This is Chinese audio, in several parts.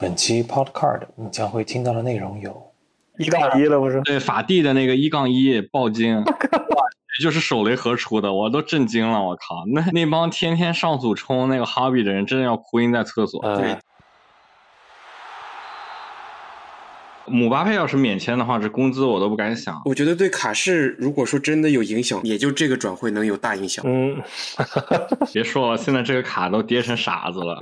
本期 Podcast 你将会听到的内容有：一杠一了不是？对法蒂的那个一杠一暴金，哇，就是手雷盒出的，我都震惊了，我靠！那那帮天天上组冲那个哈比的人，真的要哭晕在厕所。对，姆巴佩要是免签的话，这工资我都不敢想。我觉得对卡市，如果说真的有影响，也就这个转会能有大影响。嗯，别说了，现在这个卡都跌成傻子了。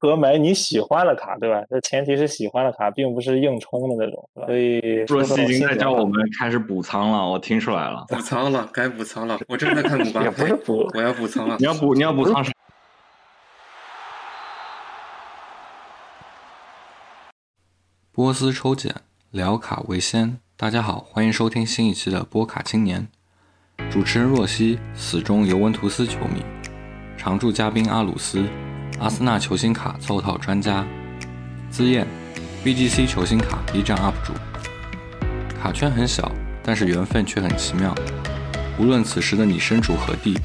和买你喜欢的卡，对吧？这前提是喜欢的卡，并不是硬冲的那种，所以若曦已经在叫我们开始补仓了，我听出来了。补仓了，该补仓了。我正在看姆巴也不是补，我要补仓了。你要补，你要补仓啥？波斯抽检聊卡为先，大家好，欢迎收听新一期的波卡青年。主持人若曦，死忠尤文图斯球迷，常驻嘉宾阿鲁斯，阿森纳球星卡凑套专家，资燕，BGC 球星卡 B 站 UP 主。卡圈很小，但是缘分却很奇妙。无论此时的你身处何地，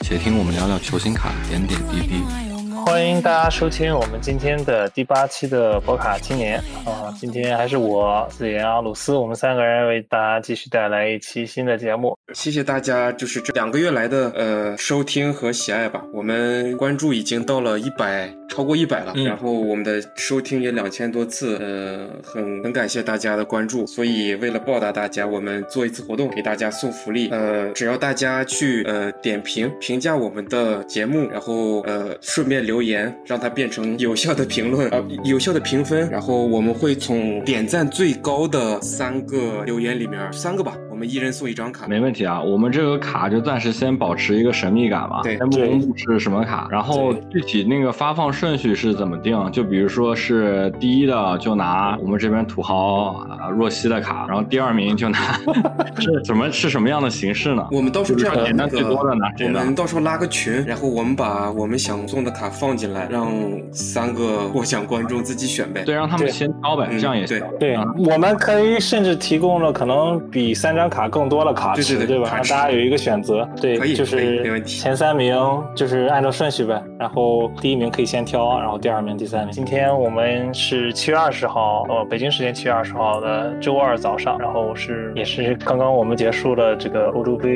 且听我们聊聊球星卡点点滴滴。欢迎大家收听我们今天的第八期的博卡青年啊！今天还是我子言阿鲁斯，我们三个人为大家继续带来一期新的节目。谢谢大家，就是这两个月来的呃收听和喜爱吧。我们关注已经到了一百，超过一百了，嗯然后我们的收听也两千多次，呃，很很感谢大家的关注。所以为了报答大家，我们做一次活动，给大家送福利。呃，只要大家去呃点评评价我们的节目，然后呃顺便留言，让它变成有效的评论，呃有效的评分，然后我们会从点赞最高的三个留言里面三个吧，我们一人送一张卡。没问题啊，我们这个卡就暂时先保持一个神秘感吧，对先不公布是什么卡。然后具体那个发放顺序是怎么定？就比如说是第一的就拿我们这边土豪啊若曦的卡，然后第二名就拿 是什么是什么样的形式呢？我们到时候这样简单最多的拿我谁的？们到时候拉个群，然后我们把我们想送的卡放进来，让三个获奖观众自己选呗。对，让他们先挑呗，嗯这样也行。对啊，我们可以甚至提供了可能比三张卡更多的卡池，吧？对对对卡池让大家有一个选择。对，就是没问题前三名就是按照顺序呗，然后第一名可以先挑，然后第二名、第三名。今天我们是七月二十号，呃，北京时间七月二十号的周二早上，然后是也是刚刚我们结束了这个欧洲杯，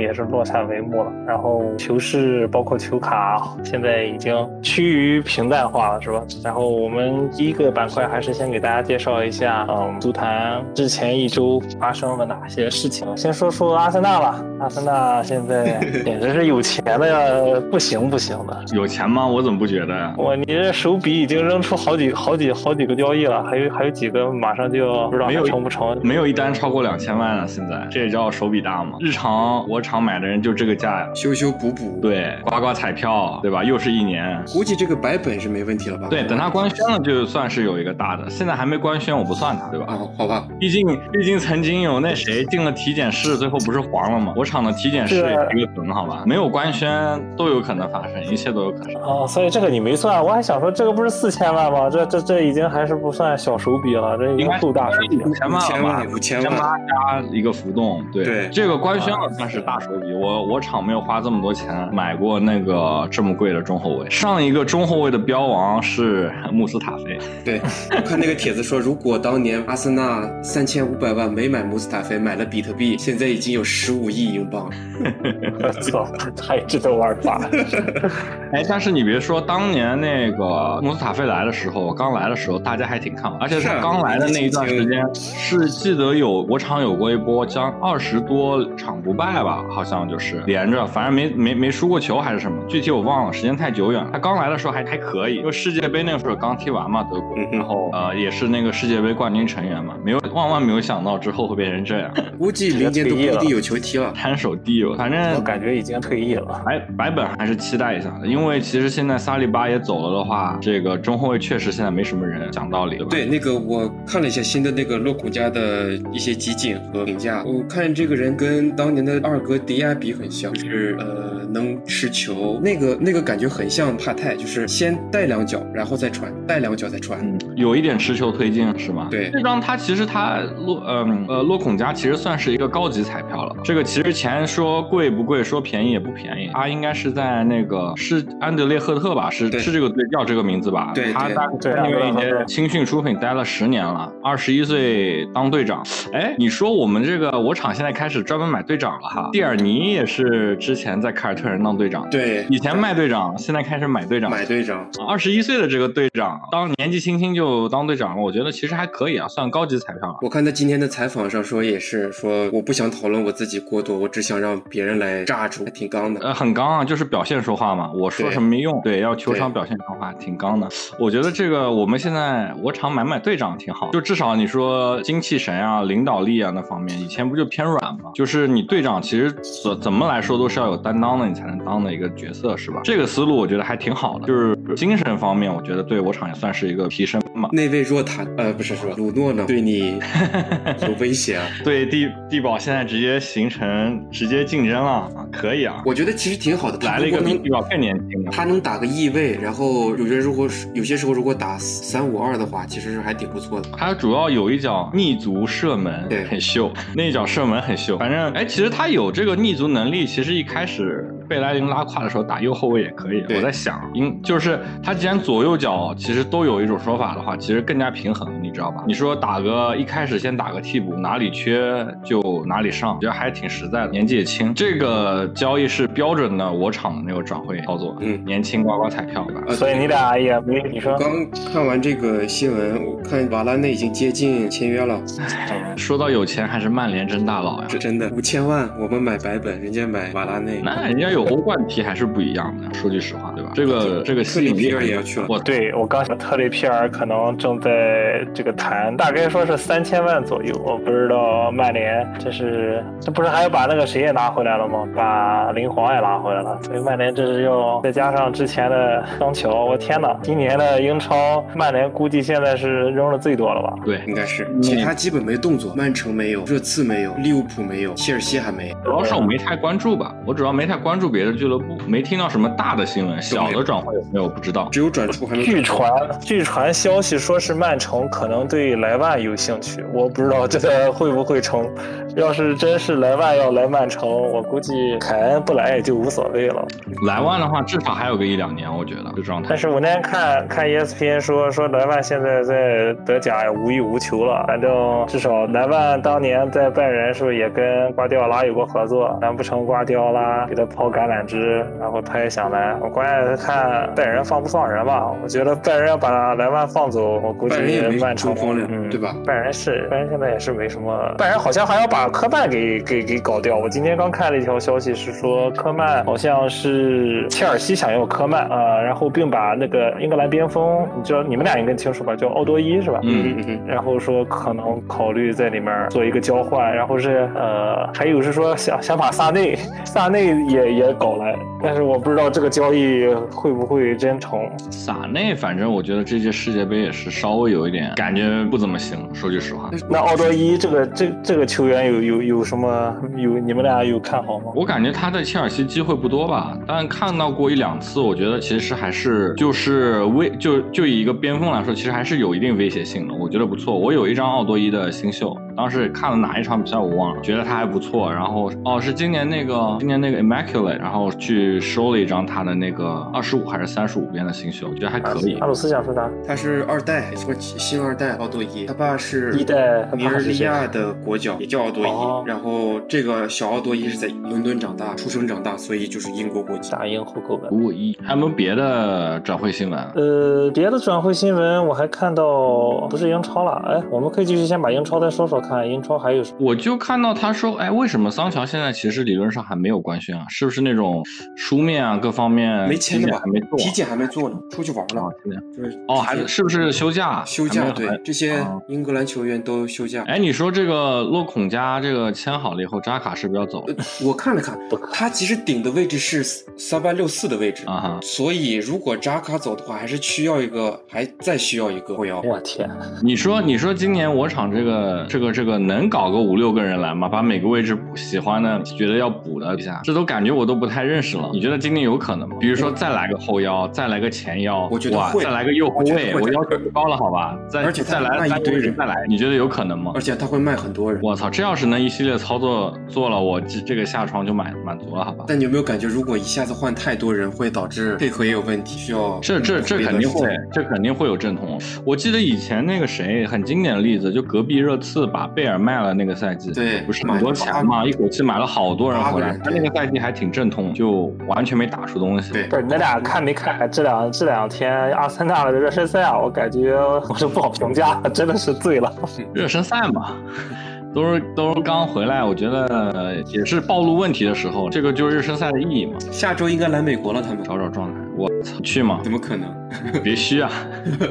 也是落下帷幕了。然后球市包括球卡现在已经趋于平淡化了，是吧？然后我们第一个板块还是先给大家介绍一下，嗯，足坛之前一周发生了哪些事情。先说说阿森纳吧，阿森纳现在 简直是有钱的呀，不行不行的。有钱吗？我怎么不觉得呀？哇，你这手笔已经扔出好几好几好几个交易了，还有还有几个马上就要不知道还成不成。没有一单超过两千万了，现在这也叫手笔大吗？日常我场买的人就这个价呀。修修补补，，对，刮刮彩票，对吧？又是一年。估计这个白本是没问题了吧？对，等他官宣了，就算是有一个大的。现在还没官宣，我不算他，对吧？啊，好吧，毕竟，毕竟曾经有那谁进了体检室，最后不是黄了吗？我厂的体检室也是一个梗，好吧？没有官宣都有可能发生，一切都有可能。哦，所以这个你没算，我还想说这个不是四千万吗？这这这已经还是不算小手笔了，这已经应该够大手笔了五。千万了吧？五千万五千万加一个浮动，对对这个官宣了算是大手笔。我我厂没有花这么多钱买过那个这么贵的中后卫。上一个中后卫的标王是穆斯塔菲，对，我看那个帖子说，如果当年阿森纳三千五百万没买穆斯塔菲，买了比特币，现在已经有十五亿英镑。我 操，太值得玩法了。哎，但是你别说，当年那个穆斯塔菲来的时候，刚来的时候，大家还挺看好，而且是啊他刚来的那一段时间，是记得有我场有过一波将二十多场不败吧，好像就是连着，反正没没没输过球还是什么，具体我忘了，时间太久远了。他刚来的时候还还可以，因为世界杯那个时候刚踢完嘛，德国，然后呃也是那个世界杯冠军成员嘛，没有万万没有想到之后会变成这样，估计明年都不一定有球踢了。摊手地友，反正我感觉已经退役了。白白本还是期待一下的，因为其实现在萨利巴也走了的话，这个中后卫确实现在没什么人，讲道理，对吧？对，那个我看了一下新的那个洛孔家的一些集锦和评价，我看这个人跟当年的二哥迪亚比很像，就是呃能持球，那个那个感觉很像帕泰，就是先带两脚，然后再传，带两脚再传。嗯，有一点持球推进是吗？对这张他其实他洛嗯呃洛孔加其实算是一个高级彩票了。这个其实钱说贵不贵，说便宜也不便宜。他应该是在那个是安德烈赫特吧？是是这个队叫这个名字吧？对对他大对因为已经青训出品待了十年了，二十一岁当队长。哎，你说我们这个我厂现在开始专门买队长了哈。蒂尔尼也是之前在凯尔特人当队长，对，以前卖队长，现在开始买队长。买队长，二十一岁的这个队长，当年纪轻轻就当队长了，我觉得其实还可以啊，算高级彩票了。我看他今天的采访上说也是说，我不想讨论我自己过多，我只想让别人来炸住，还挺刚的。呃，很刚啊，就是表现说话嘛。我说什么没用，对，要球场表现说话，挺刚的。我觉得这个我们现在我厂买买队长挺好，就至少你说精气神啊、领导力啊那方面，以前不就偏软嘛？就是你队长其实怎怎么来说都是要有担当的，你才能当的一个角色，是吧？这个思路我觉得还挺好的，就是精神方面，我觉得对我厂也算是一个提升嘛。那位若塔，呃，不是说鲁诺呢，对你 有威胁啊？对地地保现在直接形成直接竞争了啊，可以啊，我觉得其实挺好的，来了一个能比地保更年轻的。他能打个翼位，然后有些如果是有些时候如果打三五二的话，其实是还挺不错的。他主要有一脚逆足射门对很秀，那一脚射门很秀。反正哎，其实他有这个逆足能力。其实一开始贝莱林拉胯的时候打右后卫也可以。我在想，因就是他既然左右脚其实都有一种说法的话，其实更加平衡，你知道吧？你说打个一开始先打个替补，哪里缺就哪里上，我觉得还挺实在的。年纪也轻，这个交易是标准的我场的那个转会操作，嗯年轻刮刮彩票吧。呃所以你俩也没你说刚看完这个新闻，我看瓦拉内已经接近签约了，说到有钱，还是曼联真大佬呀。这真的五千万，我们买白本，人家买瓦拉内，那人家有欧冠踢还是不一样的，说句实话，对吧？这个这个特里皮吸引力尔也要去了。我对我刚想特里皮尔可能正在这个谈，大概说是三千万左右，我不知道曼联这是这不是还要把那个谁也拿回来了吗？把林皇也拿回来了，所以曼联这是要再加上之前的桑乔，我天哪！今年的英超曼联估计现在是扔的最多了吧？对，应该是，其他基本没动作，曼城没有，热刺没有，利物浦没有，切尔西还没有。主要是我没太关注吧，我主要没太关注别的俱乐部，没听到什么大的新闻，小的转会有没有不知道。只有转出还没据传，据传消息说是曼城可能对莱万有兴趣，我不知道这个会不会成。要是真是莱万要来曼城，我估计凯恩不来也就无所谓了。莱万的话，至少还有个一两年，我觉得这状态但。是我那天看看 E ESPN 说说莱万现在在德甲也无欲无求了，反正至少莱万当年在拜仁是不是也跟瓜迪奥拉有过合作？难不成瓜迪奥拉给他抛橄榄枝，然后他也想来？我关键是看拜仁放不放人吧。我觉得拜仁要把莱万放走，我估计拜仁也没曼城嗯，对吧拜仁是拜仁现在也是没什么，拜仁好像还要把科曼给给给搞掉。我今天刚看了一条消息，是说科曼好像是切尔西想要科曼啊、呃然后并把那个英格兰边锋，你知道你们俩应该清楚吧，叫奥多伊是吧？嗯嗯嗯然后说可能考虑在里面做一个交换，然后是呃，还有是说想想把萨内，萨内也也搞来，但是我不知道这个交易会不会真成。萨内，反正我觉得这届世界杯也是稍微有一点感觉不怎么行，说句实话。那奥多伊这个这这个球员有有有有什么有你们俩有看好吗？我感觉他在切尔西机会不多吧，但看到过一两次，我觉得其实还是就是威就就以一个边锋来说，其实还是有一定威胁性的，我觉得不错。我有一张奥多伊的新秀，当时看了哪一场比赛我忘了，觉得他还不错。然后哦是今年那个今年那个 Immaculate，然后去收了一张他的那个二十五还是三十五边的新秀，我觉得还可以阿。鲁斯想说啥？他是二代，说新二代奥多伊，他爸是一代尼日利亚的国脚，也叫奥多伊。哦然后这个小奥多伊是在伦敦长大，出生长大，所以就是英国国籍。大英户口本。五一还有没有别的转会新闻？呃，别的转会新闻我还看到不是英超了，哎，我们可以继续先把英超再说说看，英超还有什么？我就看到他说，哎，为什么桑乔现在其实理论上还没有官宣啊？是不是那种书面啊各方面没签的吧还没做啊？体检还没做呢，出去玩啊了，，哦，还是是不是休假？休假对这些啊英格兰球员都休假。哎，你说这个洛孔加这个签好了以后，扎卡是不是要走了我看了看，他其实顶的位置是三八六四的位置啊哈？所以如果扎卡走的话，还是需要一个，还再需要一个后腰。我天，你说你说今年我场这个这个这个能搞个五六个人来吗？把每个位置喜欢的、觉得要补的一下，这都感觉我都不太认识了。你觉得今年有可能吗？比如说再来个后腰，再来个前腰，我觉得会再来个右后卫，我要求高了，好吧？再而且再来一堆人再来，你觉得有可能吗？而且他会卖很多人。我操，这要是能一系列操作做了，我这这个下床就满满足了，好吧？但你有没有感觉，如果一下子换太多人，会导致配合也有问题？需要这这这肯定会，这肯定会有阵痛。我记得以前那个谁很经典的例子，就隔壁热刺把贝尔卖了那个赛季，对，不是很多钱嘛，一口气买了好多人回来，他那个赛季还挺阵痛，就完全没打出东西。对，不是你俩看没看这两这两天阿森纳的热身赛啊？我感觉我是不好评价，真的是醉了。热身赛嘛。都是都是刚回来，我觉得也是暴露问题的时候，这个就是热身赛的意义嘛。下周应该来美国了，他们找找状态。我操，去吗？怎么可能？必须啊！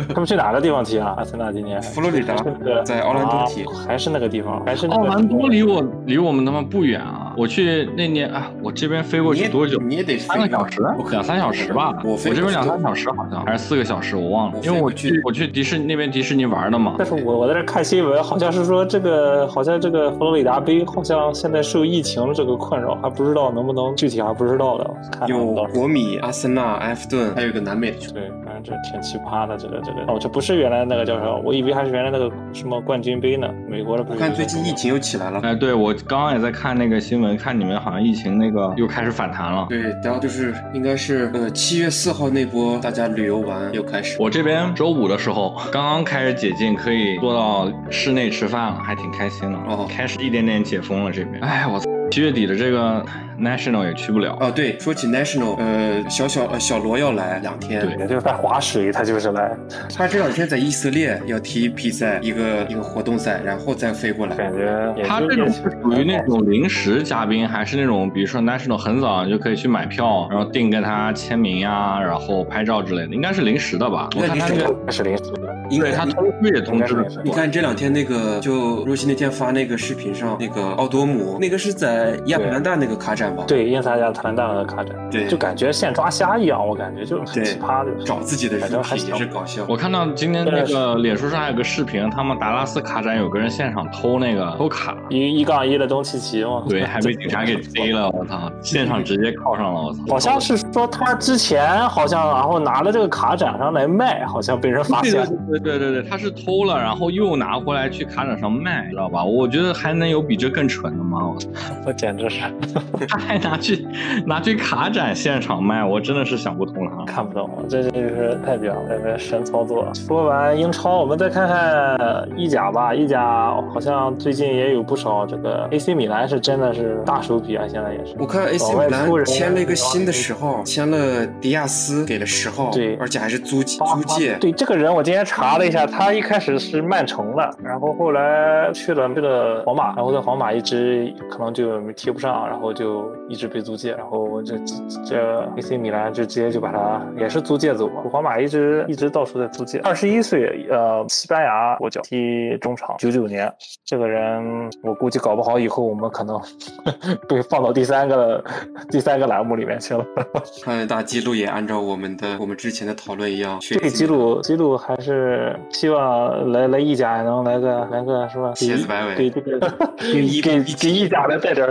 他们去哪个地方踢啊？阿森纳今年？佛罗里达，在奥兰多踢，还是那个地方？还是奥兰多离我离我们他妈不远啊！我去那年啊，我这边飞过去多久？你也得三个小时，两三小时吧。我我这边两三小时好像还是四个小时，我忘了。因为我去我去迪士尼那边迪士尼玩的嘛。但是我我在这看新闻，好像是说这个好像这个佛罗里达杯好像现在受疫情这个困扰，还不知道能不能具体还不知道的。有国米、阿森纳、埃弗顿，还有一个南美的球队。这挺奇葩的，这个这个哦，这不是原来那个叫什么？我以为还是原来那个什么冠军杯呢？美国的。我看最近疫情又起来了。哎，对我刚刚也在看那个新闻，看你们好像疫情那个又开始反弹了。对，然后就是应该是呃七月四号那波大家旅游完又开始。我这边周五的时候刚刚开始解禁，可以坐到室内吃饭了，还挺开心的。哦，开始一点点解封了这边。哎，我操！七月底的这个 national 也去不了哦。对，说起 national，呃，小小呃小罗要来两天，对，也就是在划水，他就是来。他这两天在以色列要踢比赛，一个一个活动赛，然后再飞过来。感觉他这种是属于那种临时嘉宾，还是那种比如说 national 很早就可以去买票，然后定跟他签名呀，然后拍照之类的，应该是临时的吧？我看他这个是临时的，因为他通知也通知了。你看这两天那个，就若曦那天发那个视频上，那个奥多姆，那个是在亚特兰大那个卡展吧？对，英萨亚特兰大的卡展，对，就感觉像抓瞎一样，我感觉就很奇葩的，找自己的人还也是搞笑。我看到今天那个脸书上还有个视频，他们达拉斯卡展有个人现场偷那个偷卡，一一杠一的东契奇嘛，对，还被警察给 逮了，我操，现场直接铐上了，我操。好像是说他之前好像然后拿了这个卡展上来卖，好像被人发现。对对对对，他是偷了，然后又拿回来去卡展上卖，知道吧？我觉得还能有比这更蠢的吗？我操，我简直是。他还拿去拿去卡展现场卖，我真的是想不通了，看不懂，这就是太屌了，这神操作。说完英超，我们再看看意甲吧。意甲好像最近也有不少这个 AC 米兰是真的是大手笔啊，现在也是。我看 AC 米兰签了一个新的十号，签了迪亚斯，给了十号，对，而且还是租租借。对这个人，我今天查了一下，他一开始是曼城的，然后后来去了这个皇马，然后在皇马一直可能就踢不上，然后就一直被租借，然后这这 AC 米兰就直接就把他也是租借走嘛。皇马一直一直到处在租借。二十一岁，呃，西班牙国脚，踢中场，九九年。这个人我估计搞不好以后我们可能 被放到第三个第三个栏目里面去了。看大记录也按照我们的我们之前的讨论一样，这个记录记录还是希望来来意甲能来个来个什么？蝎子摆尾，给这个 给给给意甲来带点。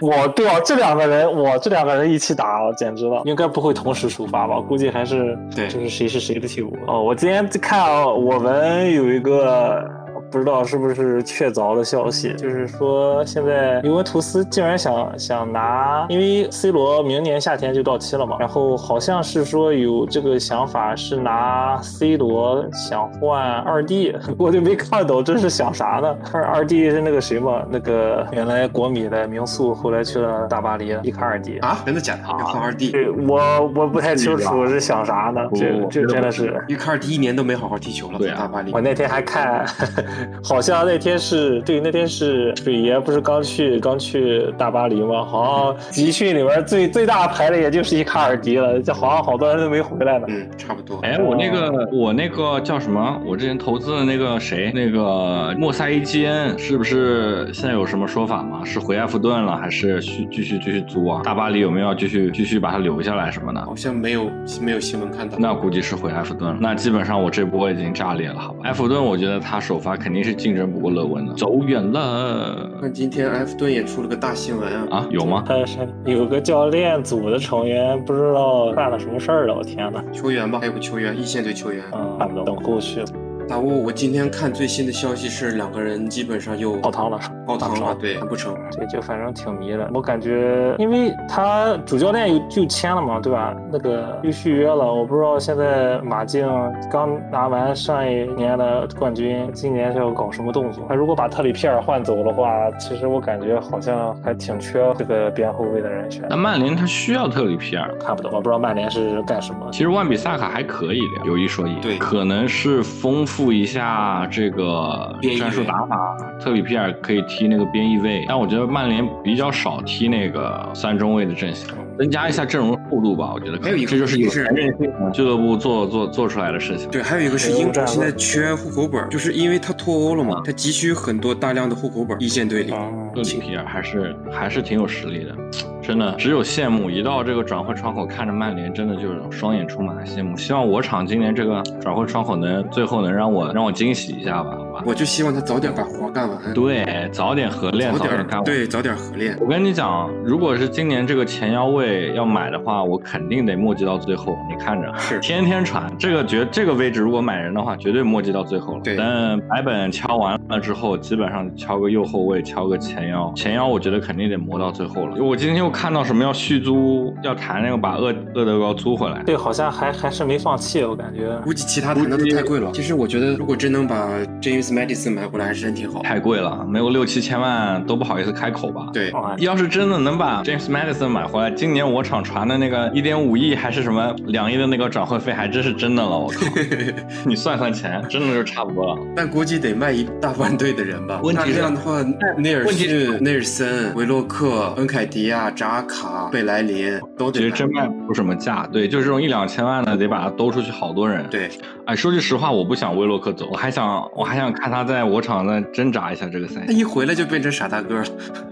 我对啊，这两个人我这两个人一起打，简直了，应该不会同时出发吧？估计还是对，就是谁是谁的替补。哦，我今天看啊，我们有一个。不知道是不是确凿的消息，就是说现在尤文图斯竟然想想拿，因为 C 罗明年夏天就到期了嘛，然后好像是说有这个想法是拿 C 罗想换二弟，我就没看懂这是想啥呢？二 二弟是那个谁嘛？那个原来国米的名宿，后来去了大巴黎，伊卡尔迪啊？真的假的？要换二弟？对，我我不太清楚是想啥呢？这这真的是伊卡尔迪一年都没好好踢球了，在大巴黎。我那天还看。好像那天是对，那天是水爷不是刚去刚去大巴黎吗？好像集训里边最最大牌的也就是伊卡尔迪了，这好像好多人都没回来呢。嗯，差不多。哎，我那个我那个叫什么？我之前投资的那个谁？那个莫塞伊基恩是不是现在有什么说法吗？是回埃弗顿了，还是续继续继续租啊？大巴黎有没有要继续继续把他留下来什么的？好像没有没有新闻看到。那估计是回埃弗顿了。那基本上我这波已经炸裂了，好吧？埃弗顿我觉得他首发肯肯定是竞争不过勒温的，走远了那今天埃弗顿也出了个大新闻啊，啊？有吗？他是有个教练组的成员不知道犯了什么事儿了，我天呐，球员吧，还有个球员，一线队球员。嗯，看不懂，等后续大雾，我今天看最新的消息是两个人基本上又泡汤了。泡汤了，对，不成。对就反正挺迷的，我感觉，因为他主教练又就签了嘛，对吧？那个又续约了，我不知道现在马竞刚拿完上一年的冠军，今年是要搞什么动作？他如果把特里皮尔换走的话，其实我感觉好像还挺缺这个边后卫的人选。那曼联他需要特里皮尔，看不懂，我不知道曼联是干什么。其实万比萨卡还可以的，有一说一，对可能是丰富一下这个边战术打法。特里皮尔可以踢那个边翼位，但我觉得曼联比较少踢那个三中卫的阵型，增加一下阵容厚度吧。我觉得可以还有一个这就是有是钱任性俱乐部做做做出来的事情。对，还有一个是英超现在缺户口本，就是因为他脱欧了嘛，他急需很多大量的户口本，一线队里。嗯，特里皮尔还是还是挺有实力的，真的只有羡慕。一到这个转会窗口，看着曼联，真的就是双眼充满了羡慕。希望我厂今年这个转会窗口能最后能让我让我惊喜一下吧，吧？我就希望他早点把活干完，对，早点合练，早点早点干完。对，早点合练。我跟你讲，如果是今年这个前腰位要买的话，我肯定得磨迹到最后。你看着，是天天传这个绝这个位置，如果买人的话，绝对磨迹到最后了。对等白本敲完了之后，基本上敲个右后卫，敲个前腰。前腰我觉得肯定得磨到最后了。我今天又看到什么要续租，要谈那个把厄厄德高租回来。对好像还还是没放弃，我感觉。估计其他谈的都太贵了。其实我觉得，如果真能把 James Madison 买回来，还是真挺好。太贵了，没有六七千万都不好意思开口吧？对，要是真的能把 James Madison 买回来，今年我厂传的那个一点五亿还是什么两亿的那个转会费，还真是真的了。我靠，你算算钱，真的就差不多了。但估计得卖一大半队的人吧。问题是这样的话，内尔问题逊、内尔森、维洛克、恩凯迪亚、扎卡、贝莱林都得其实真卖不出什么价，对，就这种一两千万的，得把它兜出去好多人。，对，哎，说句实话，我不想威洛克走，我还想我还想看他在我场那挣扎一下这个赛季。他一回来就变成傻大个了，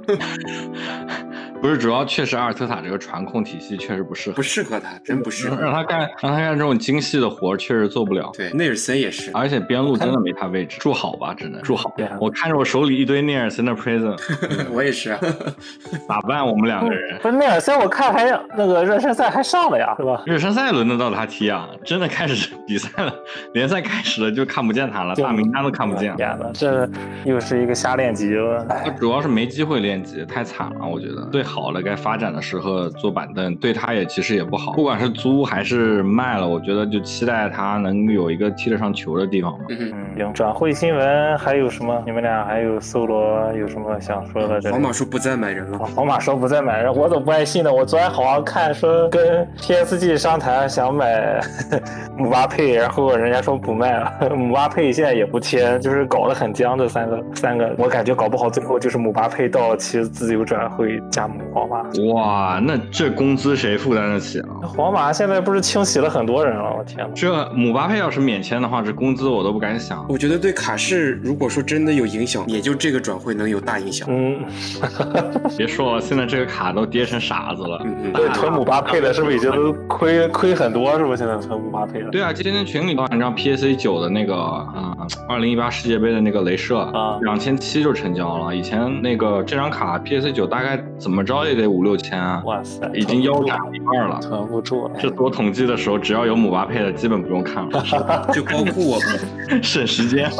不是，主要确实阿尔特塔这个传控体系确实不适合不，适合他，真不适合。让他干让他干这种精细的活确实做不了。对，内尔森也是。而且边路真的没他位置，住好吧，只能住好对啊。我看着我手里一堆内尔森的 prison，我也是啊，咋办？我们两个人。不是内尔森，我看还那个热身赛还上了呀，是吧？热身赛轮得到他踢啊？真的开始比赛了，联赛开始了就看不见他了，大名单都看不见了。天呐，这又是一个瞎练级了。他哎，主要是没机会练级，太惨了。我觉得最好了该发展的时候坐板凳，对他也其实也不好。不管是租还是卖了，我觉得就期待他能有一个踢得上球的地方吧。嗯。嗯，行，转会新闻还有什么？你们俩还有搜罗有什么想说的？皇马说不再买人了啊，皇马说不再买人，我怎么不爱信呢？我昨天好像看说跟 PSG 商谈想买 姆巴佩，然后人家说不卖了，姆巴佩现在也不签，就是搞得很僵。这三个三个，我感觉搞不好最后就是姆巴佩到期自由转会加盟皇马。哇，那这工资谁负担得起啊？皇马现在不是清洗了很多人了，我天呐！这姆巴佩要是免签的话，这工资我都不敢想。我觉得对卡士，如果说真的有影响，也就这个转会能有大影响。嗯，别说了，现在这个卡都跌成傻子了。嗯嗯，对，囤姆巴佩的是不是已经都亏亏很多？是不是现在囤姆巴佩了？对啊，今天群里你知道 PSA 九的那个啊，二零一八世界杯的那个镭射啊两千七就成交了。以前那个这张卡 PSA 九大概怎么着也得五六千啊，哇塞，已经腰斩一半了。囤不住了。这我统计的时候，只要有姆巴佩的，基本不用看了，就光顾我们。省时间。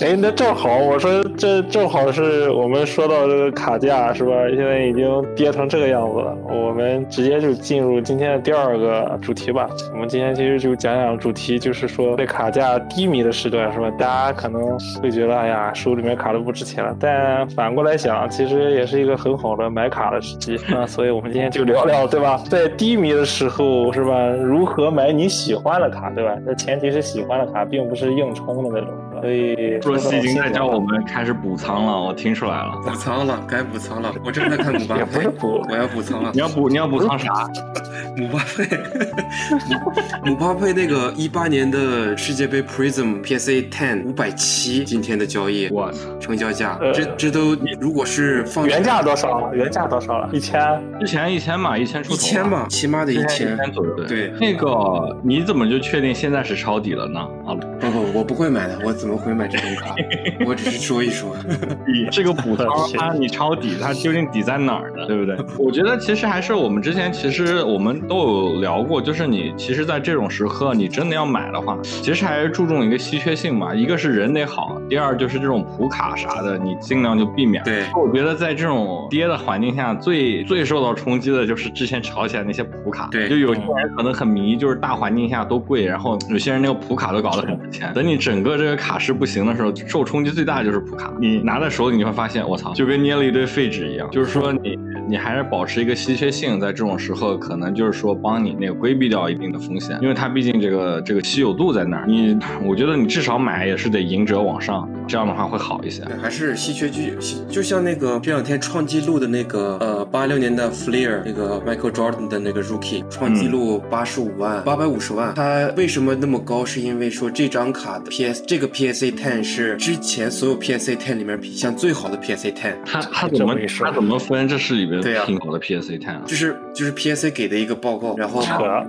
哎，那正好，我说这正好是我们说到这个卡价是吧？现在已经跌成这个样子了，我们直接就进入今天的第二个主题吧。我们今天其实就讲讲主题，就是说在卡价低迷的时段是吧？大家可能会觉得哎呀，手里面卡都不值钱了，但反过来想，其实也是一个很好的买卡的时机啊。所以我们今天就聊聊，对吧？在低迷的时候是吧？如何买你喜欢的卡，对吧？那前提是喜欢的卡，并不是硬冲的那种。所以若曦已经在叫我们开始补仓了，我听出来了。补仓了，该补仓了。我正在看姆巴佩，补我要补仓了你。要补你要补仓啥？姆巴佩，姆巴佩那个一八年的世界杯 Prism PSA Ten 五百七，今天的交易我操！成交价，呃这这都如果是放原价多少？原价多少了？一千？之前一千嘛，一千出头、一千？吧，起码得一一千。千左右。对那个你怎么就确定现在是抄底了呢？啊，不不，我不会买的，我怎怎么会买这种卡，我只是说一说。你这个补仓它你抄底，它究竟底在哪儿呢？对不对？我觉得其实还是我们之前其实我们都有聊过，就是你其实，在这种时刻，你真的要买的话，其实还是注重一个稀缺性嘛。一个是人得好，第二就是这种普卡啥的，你尽量就避免。对我觉得在这种跌的环境下，最最受到冲击的就是之前炒起来那些普卡。对就有些人可能很迷，就是大环境下都贵，然后有些人那个普卡都搞得很值钱。等你整个这个卡市不行的时候，受冲击最大的就是普卡。你拿在手里，你会发现，我操，就跟捏了一堆废纸一样。就是说你你还是保持一个稀缺性，在这种时候，可能就是说帮你那个规避掉一定的风险，因为它毕竟这个这个稀有度在那儿。你我觉得你至少买也是得赢者往上，这样的话会好一些。还是稀缺剧，稀就像那个这两天创纪录的那个呃八六年的 Fleer 那个 Michael Jordan 的那个 Rookie 创纪录八十五万八百五十万，它为什么那么高？是因为说这张卡的 PS 这个 PSA Ten 是之前所有 PSA Ten 里面品相最好的 PSA Ten，它它怎么这么一说它怎么分？这是里面对呀挺好的 PSA Ten 啊。就是就是 PSA 给的一个报告，然后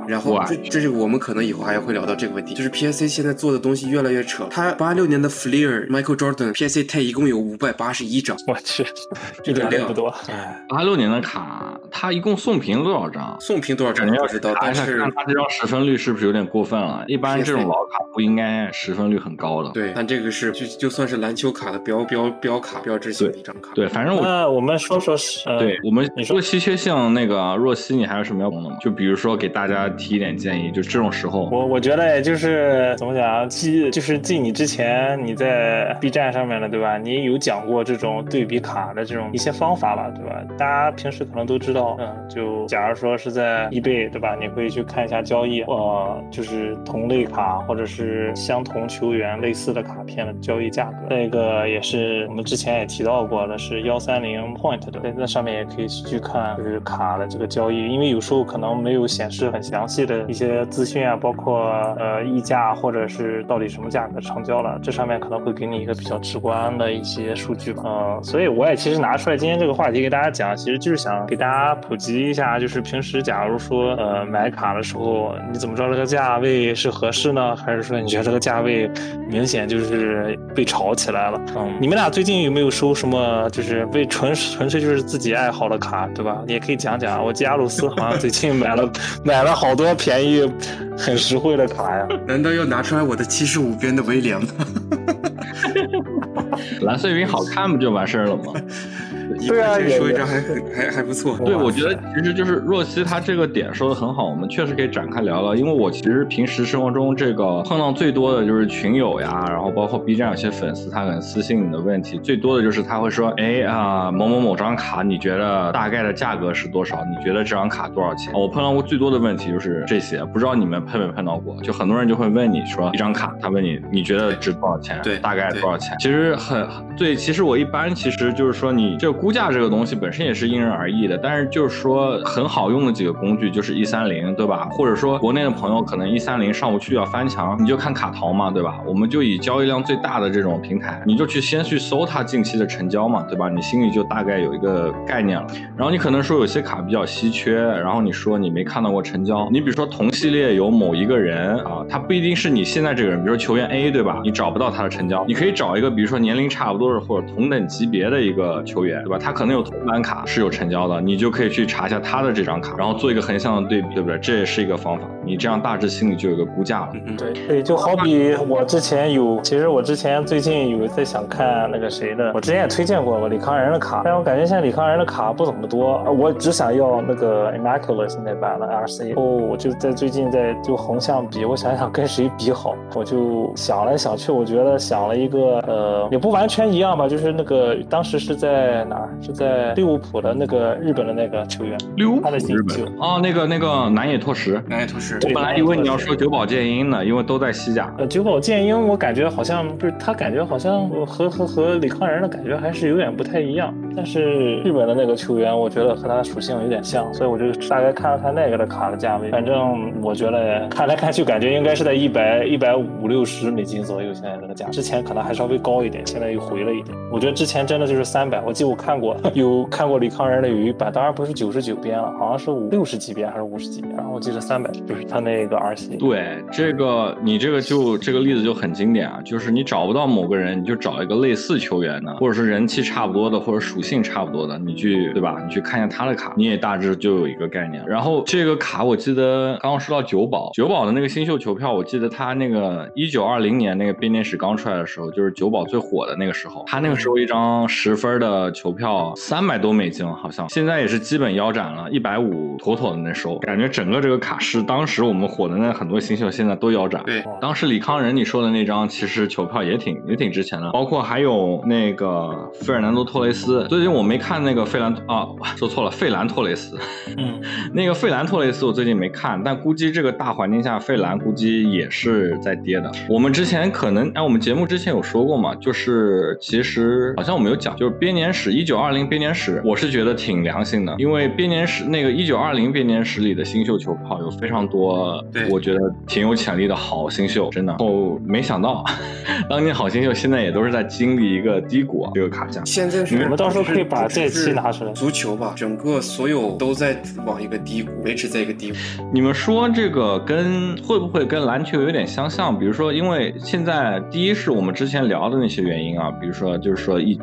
然后哇这这是我们可能以后还会聊到这个问题，就是 PSA 现在做的东西越来越扯。它八六年的 Fleer Michael Jordan PSA Ten 一共有五百八十一张，我去，这点量不多。哎，八六年的卡，它一共送屏多少张？送屏多少张你要不知道，但是看它这张十分率是不是有点过分了？一般这种老卡不应该十分率很高的。对，但这个是就就算是篮球卡的标标标卡标志性的一张卡。对，反正我那我们说说是，呃对我们你说稀缺性，那个若曦，你还有什么要补的吗？就比如说给大家提一点建议，就这种时候，我我觉得就是怎么讲，啊记就是记你之前你在 B 站上面的对吧？你有讲过这种对比卡的这种一些方法吧，对吧？大家平时可能都知道，嗯，就假如说是在 eBay 对吧？你可以去看一下交易，呃，就是同类卡或者是相同球员类似的卡片的交易价格。这个也是我们之前也提到过的，是幺三零 Point 的，在那上面也可以去看就是卡的这个交易，因为有时候可能没有显示很详细的一些资讯啊，包括呃溢价或者是到底什么价格成交了，这上面可能会给你一个比较直观的一些数据吧。嗯、所以我也其实拿出来今天这个话题给大家讲，其实就是想给大家普及一下，就是平时假如说呃买卡的时候，你怎么知道这个价位是合适呢？还是说你觉得这个价位明显就是被炒起来了？嗯，你们俩最近有没有收什么就是被纯纯粹就是自己爱好的卡，对吧？你也可以讲讲。我记得阿鲁斯好像最近买了 买了好多便宜、很实惠的卡呀。难道要拿出来我的七十五边的威廉吗？蓝色云好看不就完事儿了吗？一对啊块钱也收一张还很还还不错。对，我觉得其实就是若曦她这个点说的很好，我们确实可以展开聊聊。因为我其实平时生活中这个碰到最多的就是群友呀，然后包括 B 站有些粉丝他可能私信你的问题，最多的就是他会说，哎啊、某某某张卡你觉得大概的价格是多少？你觉得这张卡多少钱？我碰到过最多的问题就是这些，不知道你们碰没碰到过？就很多人就会问你说一张卡，他问你你觉得值多少钱？对大概多少钱？其实很对，其实我一般其实就是说你这个估价这个东西本身也是因人而异的，但是就是说很好用的几个工具就是一三零，对吧？或者说国内的朋友可能一三零上不去要翻墙，你就看卡淘嘛，对吧？我们就以交易量最大的这种平台，你就去先去搜它近期的成交嘛，对吧？你心里就大概有一个概念了。然后你可能说有些卡比较稀缺，然后你说你没看到过成交，你比如说同系列有某一个人啊，他不一定是你现在这个人，比如说球员 A 对吧？你找不到他的成交，你可以找一个比如说年龄差不多的或者同等级别的一个球员，对吧？他可能有同版卡是有成交的，你就可以去查一下他的这张卡，然后做一个横向的对比，对不对？这也是一个方法，你这样大致心里就有个估价了。嗯嗯，对对，就好比我之前有，其实我之前最近有在想看那个谁的，我之前也推荐过我李康仁的卡，但我感觉现在李康仁的卡不怎么多，呃我只想要那个 Immaculate 那版的 RC，哦，我就在最近在就横向比，我想想跟谁比好，我就想来想去，我觉得想了一个，呃，也不完全一样吧，就是那个当时是在哪儿？是在利物浦的那个日本的那个球员，利物浦他的新日本秀哦，那个那个南野拓实，南野拓实，对我本来以为你要说久保建英呢，因为都在西甲。呃，久保建英，我感觉好像不是他，感觉好像和和和李康仁的感觉还是有点不太一样。但是日本的那个球员，我觉得和他的属性有点像，所以我就大概看了看那个的卡的价位。反正我觉得看来看去，感觉应该是在一百一百五六十美金左右，现在这个价。之前可能还稍微高一点，现在又回了一点。我觉得之前真的就是三百，我记得我看过有看过李康仁的有一版，当然不是九十九边了，好像是五六十几边还是五十几边，然后我记得三百就是他那个 R C。对，这个你这个就这个例子就很经典啊，就是你找不到某个人，你就找一个类似球员的，或者是人气差不多的，或者属性差不多的，你去对吧？你去看一下他的卡，你也大致就有一个概念。然后这个卡我记得刚刚说到九保，九保的那个新秀球票，我记得他那个一九二零年那个编年史刚出来的时候，就是九保最火的那个时候，他那个时候一张十分的球票三百多美金，好像现在也是基本腰斩了，一百五妥妥的那收。感觉整个这个卡是当时我们火的那很多新秀现在都腰斩。对，当时李康仁你说的那张其实球票也挺也挺值钱的，包括还有那个费尔南多托雷斯。最近我没看那个费兰啊，说错了，费兰托雷斯。嗯，那个费兰托雷斯我最近没看，但估计这个大环境下，费兰估计也是在跌的。我们之前可能哎，我们节目之前有说过嘛，就是其实好像我们有讲，就是编年史一九二零编年史，我是觉得挺良心的，因为编年史那个一九二零编年史里的新秀球炮有非常多，对我觉得挺有潜力的好新秀，真的。哦没想到，当年好新秀现在也都是在经历一个低谷啊，这个卡价。现在是你们到时候可以把这期拿出来足球吧，整个所有都在往一个低谷，维持在一个低谷。你们说这个跟会不会跟篮球有点相像？比如说，因为现在第一是我们之前聊的那些原因啊，比如说就是说疫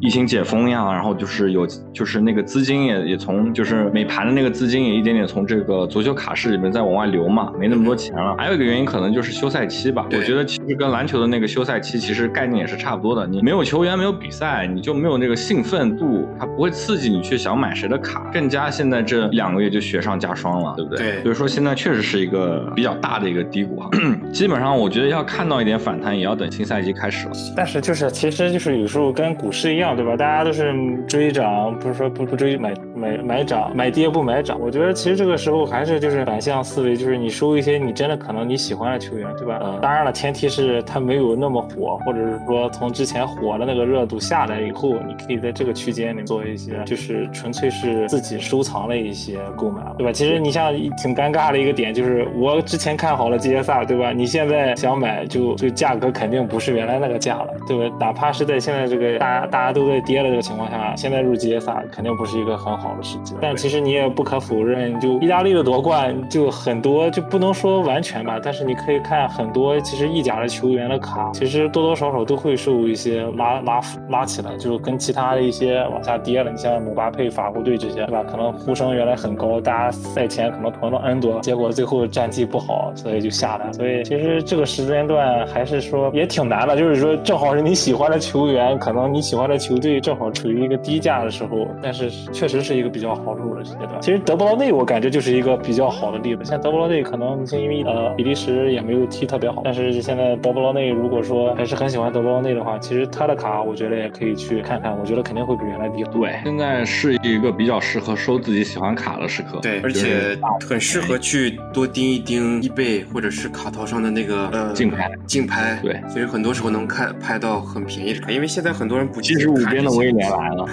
疫情解封呀，然后就是有就是那个资金也也从就是美盘的那个资金也一点点从这个足球卡市里面在往外流嘛，没那么多钱了。还有一个原因可能就是休赛期吧，我觉得其实跟篮球的那个休赛期其实概念也是差不多的。你没有球员，没有比赛，你就没有那个兴奋度，它不会刺激你去想买谁的卡，更加现在这两个月就雪上加霜了，对不对？对所以说现在确实是一个比较大的一个低谷哈。基本上我觉得要看到一点反弹，也要等新赛季开始了。但是就是其实就是有时候跟股市一样，对吧？大家都是追涨，不是说不不追买买买涨，买跌不买涨。我觉得其实这个时候还是就是反向思维，就是你收一些你真的可能你喜欢的球员，对吧？嗯，当然了，前提是他没有那么火，或者是说从之前火的那个热度下来以后，你可以在这个区间里做一些就是纯粹是自己收藏的一些购买，对吧？其实你像挺尴尬的一个点就是我之前看好了杰萨，对吧？你现在想买就就价格肯定不是原来那个价了，对吧？哪怕是在现在这个大家大家都在跌的这个情况下，现在入杰萨肯定不是一个很好的时机。但其实你也不可否认，就意大利的夺冠就很多，就不能说完全吧，但是你可以看很多其实意甲的球员的卡，其实多多少少都会受一些拉拉拉起来，就是跟其他的一些往下跌了。你像姆巴佩法国队这些，对吧？可能呼声原来很高，大家赛前可能囤了 N 多，结果最后战绩不好，所以就下来。所以其实这个时间段还是说也挺难的，就是说正好是你喜欢的球员，可能你喜欢的球队正好处于一个低价的时候，但是确实是一个比较好入的阶段。其实德布劳内我感觉就是一个比较好的例子，像德布劳内可能因为呃比利时也没有踢特别好，但是现在德布劳内如果说还是很喜欢德布劳内的话，其实他的卡我觉得也可以去看看，我觉得肯定会比原来低。对，现在是一个比较适合收自己喜欢卡的时刻。对，而且很适合去多盯一盯易贝或者是卡淘上的那个呃竞拍竞拍。对所以很多时候能看拍到很便宜的卡，因为现在很多人不七十五边的威廉来了。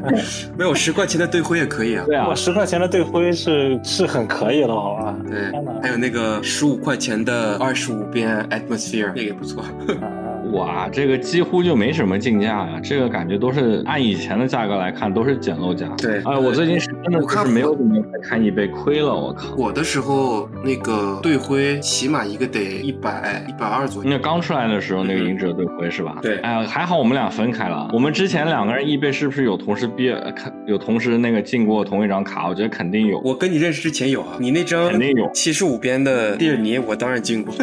没有十块钱的队徽也可以啊。对啊我，，十块钱的队徽是是很可以的，好吧？对，还有那个十五块钱的二十五边 atmosphere 那个也不错。啊哇，这个几乎就没什么竞价呀，这个感觉都是按以前的价格来看都是捡漏价。对哎，我最近是真的我是没有怎么在看易贝，亏了，我靠。我的时候那个队徽起码一个得一百一百二左右。那刚出来的时候，那个赢者队徽是吧？对哎呀，还好我们俩分开了。我们之前两个人易贝是不是有同时毕业看有同时那个进过同一张卡？我觉得肯定有。我跟你认识之前有啊，你那张肯定有七十五边的蒂尔尼，我当然进过。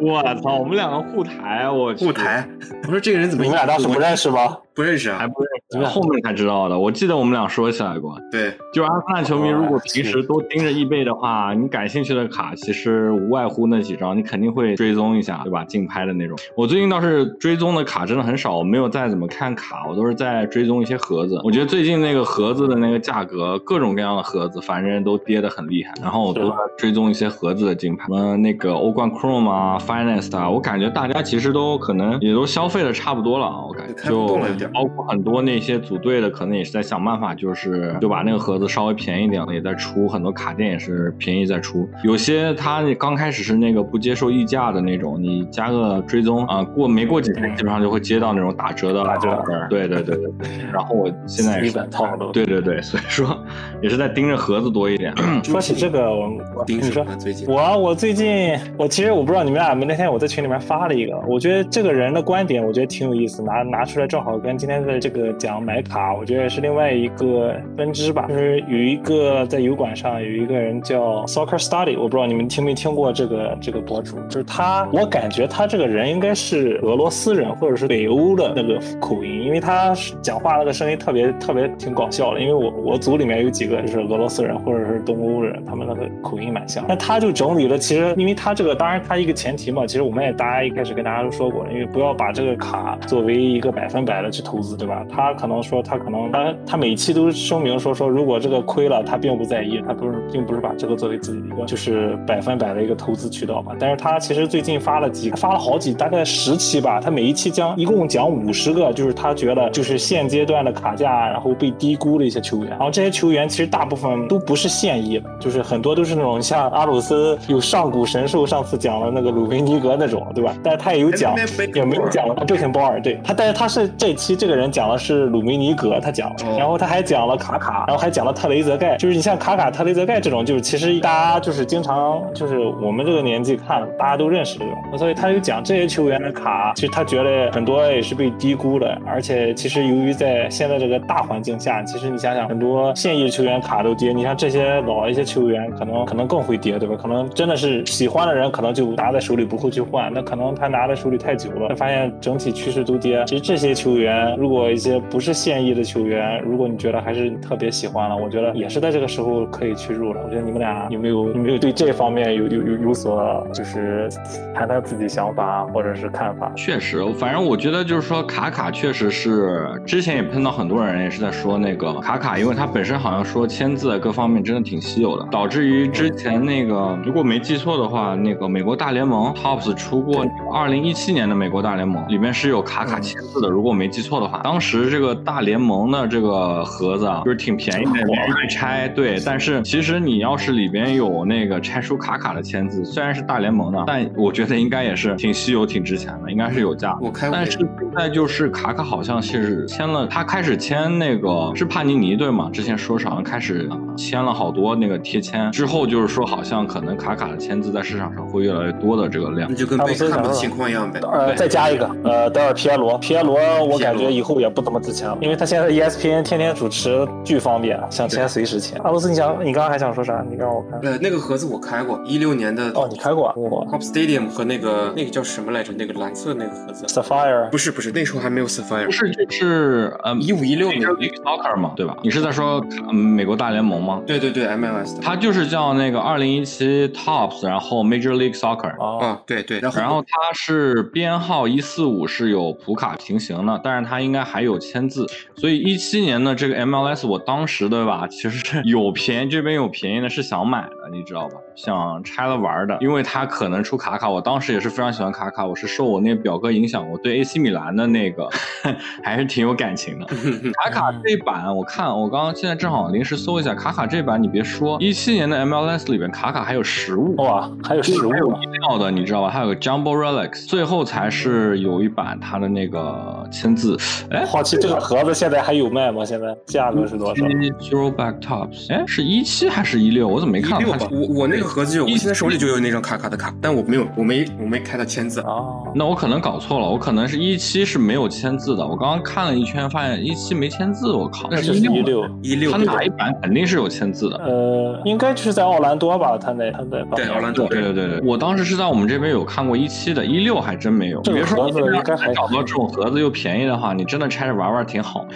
我操，我们两个互抬，我去后台，我说这个人怎么你们俩当时不认识吗？不认识啊？还不认识，后面才知道的。我记得我们俩说起来过。对，就是阿森纳球迷，如果平时都盯着易贝的话，你感兴趣的卡其实无外乎那几张，你肯定会追踪一下，对吧？竞拍的那种。我最近倒是追踪的卡真的很少，我没有再怎么看卡，我都是在追踪一些盒子。我觉得最近那个盒子的那个价格，各种各样的盒子，反正都跌得很厉害。然后我都在追踪一些盒子的竞拍，什么那个欧冠 Chrome 啊、Finance 啊，我感觉大家其实都可能也都消费的差不多了，我感觉就包括很多那些组队的可能也是在想办法，就是就把那个盒子稍微便宜点了，也在出很多卡店，也是便宜在出。有些他刚开始是那个不接受溢价的那种，你加个追踪啊，过没过几天基本上就会接到那种打折的打折。对对对对。然后我现在基本套路。对对对，所以说也是在盯着盒子多一点。说起这个，我盯你说最近我我最近我其实我不知道你们俩，那天我在群里面发了一个，我觉得这个人的观点我觉得挺有意思，拿拿出来正好跟今天的这个讲想买卡，我觉得是另外一个分支吧。就是有一个在油管上有一个人叫 Soccer Study，我不知道你们听没听过这个这个博主，就是他，我感觉他这个人应该是俄罗斯人或者是北欧的那个口音，因为他讲话那个声音特别特别挺搞笑的。因为我我组里面有几个就是俄罗斯人或者是东欧人，他们那个口音蛮像。那他就整理了，其实因为他这个当然他一个前提嘛，其实我们也大家一开始跟大家都说过，因为不要把这个卡作为一个百分百的去投资，对吧？他可能说他可能他他每一期都声明说说如果这个亏了，他并不在意，他不是并不是把这个作为自己的一个就是百分百的一个投资渠道嘛。但是他其实最近发了几发了好几大概十期吧，他每一期将一共讲五十个，就是他觉得就是现阶段的卡价然后被低估的一些球员，然后这些球员其实大部分都不是现役的，就是很多都是那种像阿鲁斯有上古神兽，上次讲了那个鲁维尼格那种，对吧？但是他也有讲，也没有讲贝肯鲍尔，对他，但是他是这期这个人讲的是鲁梅尼格，他讲了，然后他还讲了卡卡，然后还讲了特雷泽盖，就是你像卡卡、特雷泽盖这种，就是其实大家就是经常就是我们这个年纪看，大家都认识这种，所以他就讲这些球员的卡，其实他觉得很多也是被低估的，而且其实由于在现在这个大环境下，其实你想想，很多现役球员卡都跌，你像这些老一些球员，可能可能更会跌，对吧？可能真的是喜欢的人，可能就拿在手里不会去换，那可能他拿在手里太久了，发现整体趋势都跌。其实这些球员，如果一些不是现役的球员，如果你觉得还是特别喜欢了，我觉得也是在这个时候可以去入了。我觉得你们俩有没有有没有对这方面有有有有所就是谈谈自己想法或者是看法？确实，反正我觉得就是说卡卡确实是之前也碰到很多人也是在说那个卡卡，因为他本身好像说签字各方面真的挺稀有的，导致于之前那个如果没记错的话，那个美国大联盟 Tops 出过二零一七年的美国大联盟，里面是有卡卡签字的。如果我没记错的话，当时这个大联盟的这个盒子啊，就是挺便宜的，免费拆。对，但是其实你要是里边有那个拆书卡卡的签字，虽然是大联盟的，但我觉得应该也是挺稀有、挺值钱的，应该是有价。我开但是现在就是卡卡好像是签了，他开始签那个是帕尼尼对吗？之前说是好像开始签了好多那个贴签，之后就是说好像可能卡卡的签字在市场上会越来越多的这个量。那就跟贝克汉姆的情况一样呗。呃，再加一个，呃，德尔皮耶罗，皮耶罗我感觉以后也不怎么因为他现在 ESPN 天天主持，巨方便，想签随时签。阿罗斯，你想，你刚刚还想说啥？你让我看。呃，那个盒子我开过，一六年的。哦，你开过啊？Hop Stadium 和那个那个叫什么来着？那个蓝色那个盒子。Sapphire 不是不是，那时候还没有 Sapphire。不是，就是呃，一五一六年 Soccer 嘛，对吧？你是在说嗯美国大联盟吗？对对对，MLS 的。它就是叫那个二零一七 Tops，然后 Major League Soccer。哦，啊，对对，然后然后它是编号一四五是有普卡平行的，但是它应该还有签字，所以一七年的这个 MLS 我当时对吧，其实是有便宜这边有便宜的，是想买的，你知道吧？想拆了玩的，因为他可能出卡卡，我当时也是非常喜欢卡卡，我是受我那个表哥影响，我对 AC 米兰的那个 还是挺有感情的。卡卡这一版我看我刚刚现在正好临时搜一下，卡卡这版你别说，一七年的 MLS 里边卡卡还有实物。哇，还有实物有一料的，你知道吧？还有个 Jumbo Relics，最后才是有一版他的那个签字。哎，好奇这个盒子现在还有卖吗？现在价格是多少 Zero Back Tops，哎，是一七还是一六？我怎么没看到它一六吧？我我那个盒子就有，我现在手里就有那张卡卡的卡，但我没有，我没我没开它签字。哦，那我可能搞错了，我可能是一七是没有签字的。我刚刚看了一圈，发现一七没签字，我靠，那就是一六。一六他哪一版肯定是有签字的。呃，应该就是在奥兰多吧？他那他在对奥兰多对对对对，我当时是在我们这边有看过一七的，一六还真没有。这个别说盒子应该还找到这种盒子又便宜的话，你真的拆着玩玩挺好。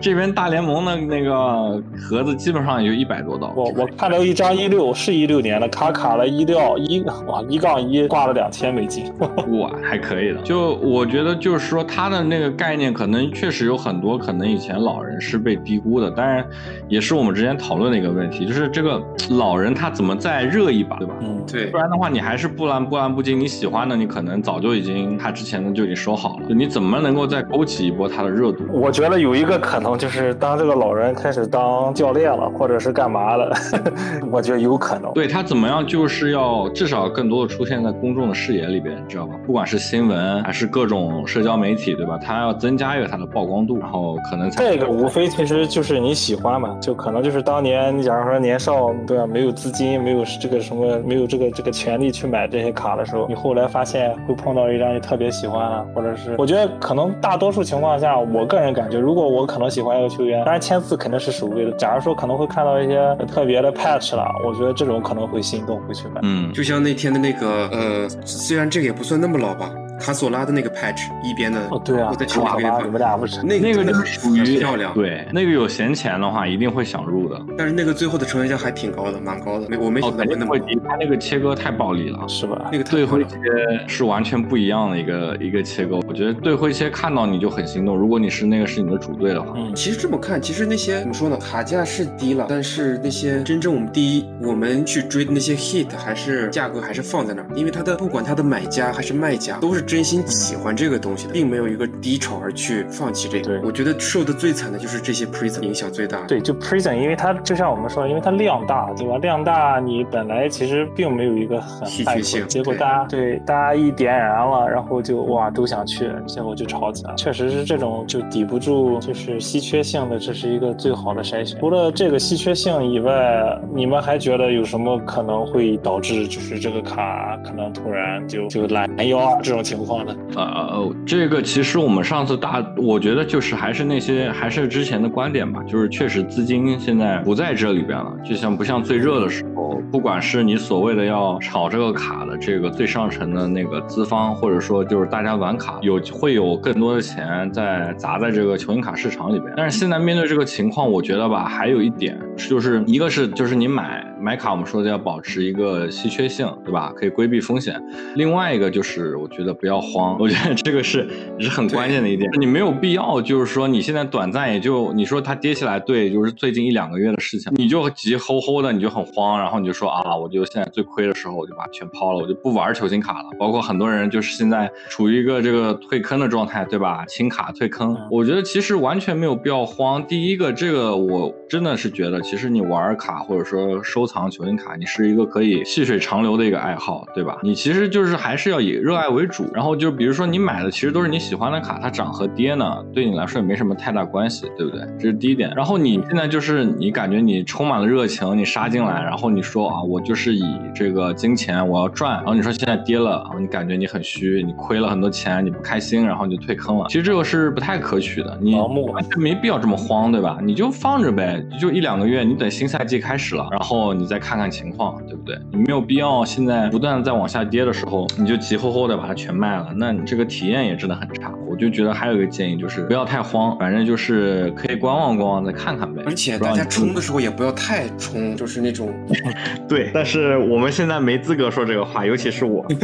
这边大联盟的那个盒子基本上也就一百多刀。我我看到一张一六是一六年的，卡卡了一六一哇一杠一挂了两千美金，哇，还可以的。就我觉得就是说它的那个概念，可能确实有很多可能以前老人是被低估的，当然也是我们之前讨论的一个问题，就是这个老人他怎么再热一把，对吧？嗯，对不，然的话，你还是波澜波澜不惊。你喜欢的，你可能早就已经他之前的就已经收好了。就你怎么能够再勾起一波他的热度？我觉得有一个可能就是当这个老人开始当教练了，或者是干嘛了，我觉得有可能。对他怎么样，就是要至少更多的出现在公众的视野里边，你知道吧？不管是新闻还是各种社交媒体，对吧？他要增加一个他的曝光度，然后可能才这个无非其实就是你喜欢嘛，就可能就是当年你假如说年少对吧，没有资金，没有这个什么，没有这个这个权利去买这些卡的时候，你后来发现会碰到一张你特别喜欢啊，或者是我觉得可能大多数情况下，我个人感觉，如果我可能喜欢一个球员，当然签字肯定是首位的。假如说可能会看到一些特别的 patch 了，我觉得这种可能会心动，会去买。嗯，就像那天的那个呃，虽然这个也不算那么老吧，卡索拉的那个 patch 一边的，哦，对啊我在，群里哇哇，给你们俩不是那个那个属于漂亮，，对那个有闲钱的话，一定会想入的。但是那个最后的成交价还挺高的，蛮高的，没我没哦，想到那么高，低，他那个切割太暴力了。是吧？那个太对灰。切是完全不一样的一个一个切割，我觉得对灰切看到你就很心动。如果你是那个是你的主队的话，嗯，其实这么看，其实那些怎么说呢？卡价是低了，但是那些真正我们第一我们去追的那些 hit 还是价格还是放在那儿，因为它的不管它的买家还是卖家都是真心喜欢这个东西的，并没有一个低潮而去放弃这个。对我觉得受的最惨的就是这些 prison 影响最大。对，就 prison，因为它就像我们说，因为它量大，对吧？量大，你本来其实并没有一个很稀缺性结果大家对大家一点燃了，然后就哇都想去，结果就吵起来了。确实是这种就抵不住就是稀缺性的，这是一个最好的筛选。除了这个稀缺性以外，你们还觉得有什么可能会导致就是这个卡可能突然就就拦腰啊这种情况呢？呃，这个其实我们上次大，我觉得就是还是那些还是之前的观点吧，就是确实资金现在不在这里边了，就像不像最热的时候，不管是你所谓的要炒这个卡的这个最上层的那个资方，或者说就是大家玩卡有会有更多的钱在砸在这个球星卡市场里边，但是现在面对这个情况，我觉得吧，还有一点就是一个是就是你买买卡，我们说的要保持一个稀缺性，对吧？可以规避风险。另外一个就是我觉得不要慌，我觉得这个是是很关键的一点，你没有必要就是说你现在短暂也就你说它跌起来，对，就是最近一两个月的事情，你就急吼吼的，你就很慌，然后你就说啊，我就现在最亏的时候我就把全抛了，我就不玩球星卡了。包括很多人就是现在处于一个这个退坑的状态，对吧？清卡退坑，我觉得其实完全没有必要慌。第一个，这个我真的是觉得，其实你玩卡或者说收藏球星卡，你是一个可以细水长流的一个爱好，对吧？你其实就是还是要以热爱为主，然后就比如说你买的其实都是你喜欢的卡，它涨和跌呢，对你来说也没什么太大关系，对不对？这是第一点。然后你现在就是你感觉你充满了热情，你杀进来，然后你说啊，我就是以这个金钱我要赚，然后你说现在跌了，然后你感觉你很虚，你亏了很多钱，你不开心，然后你就退坑了。其实这个是不太可取的，你完全没必要这么慌，对吧？你就放着呗，就一两个月，你等新赛季开始了，然后你再看看情况，对不对？你没有必要现在不断的在往下跌的时候，你就急吼吼的把它全卖了，那你这个体验也真的很差。我就觉得还有一个建议就是不要太慌，反正就是可以观望观望，再看看呗。而且大家冲的时候也不要太冲，就是那种 对，但是我们现在没资格说这个话，尤其是我。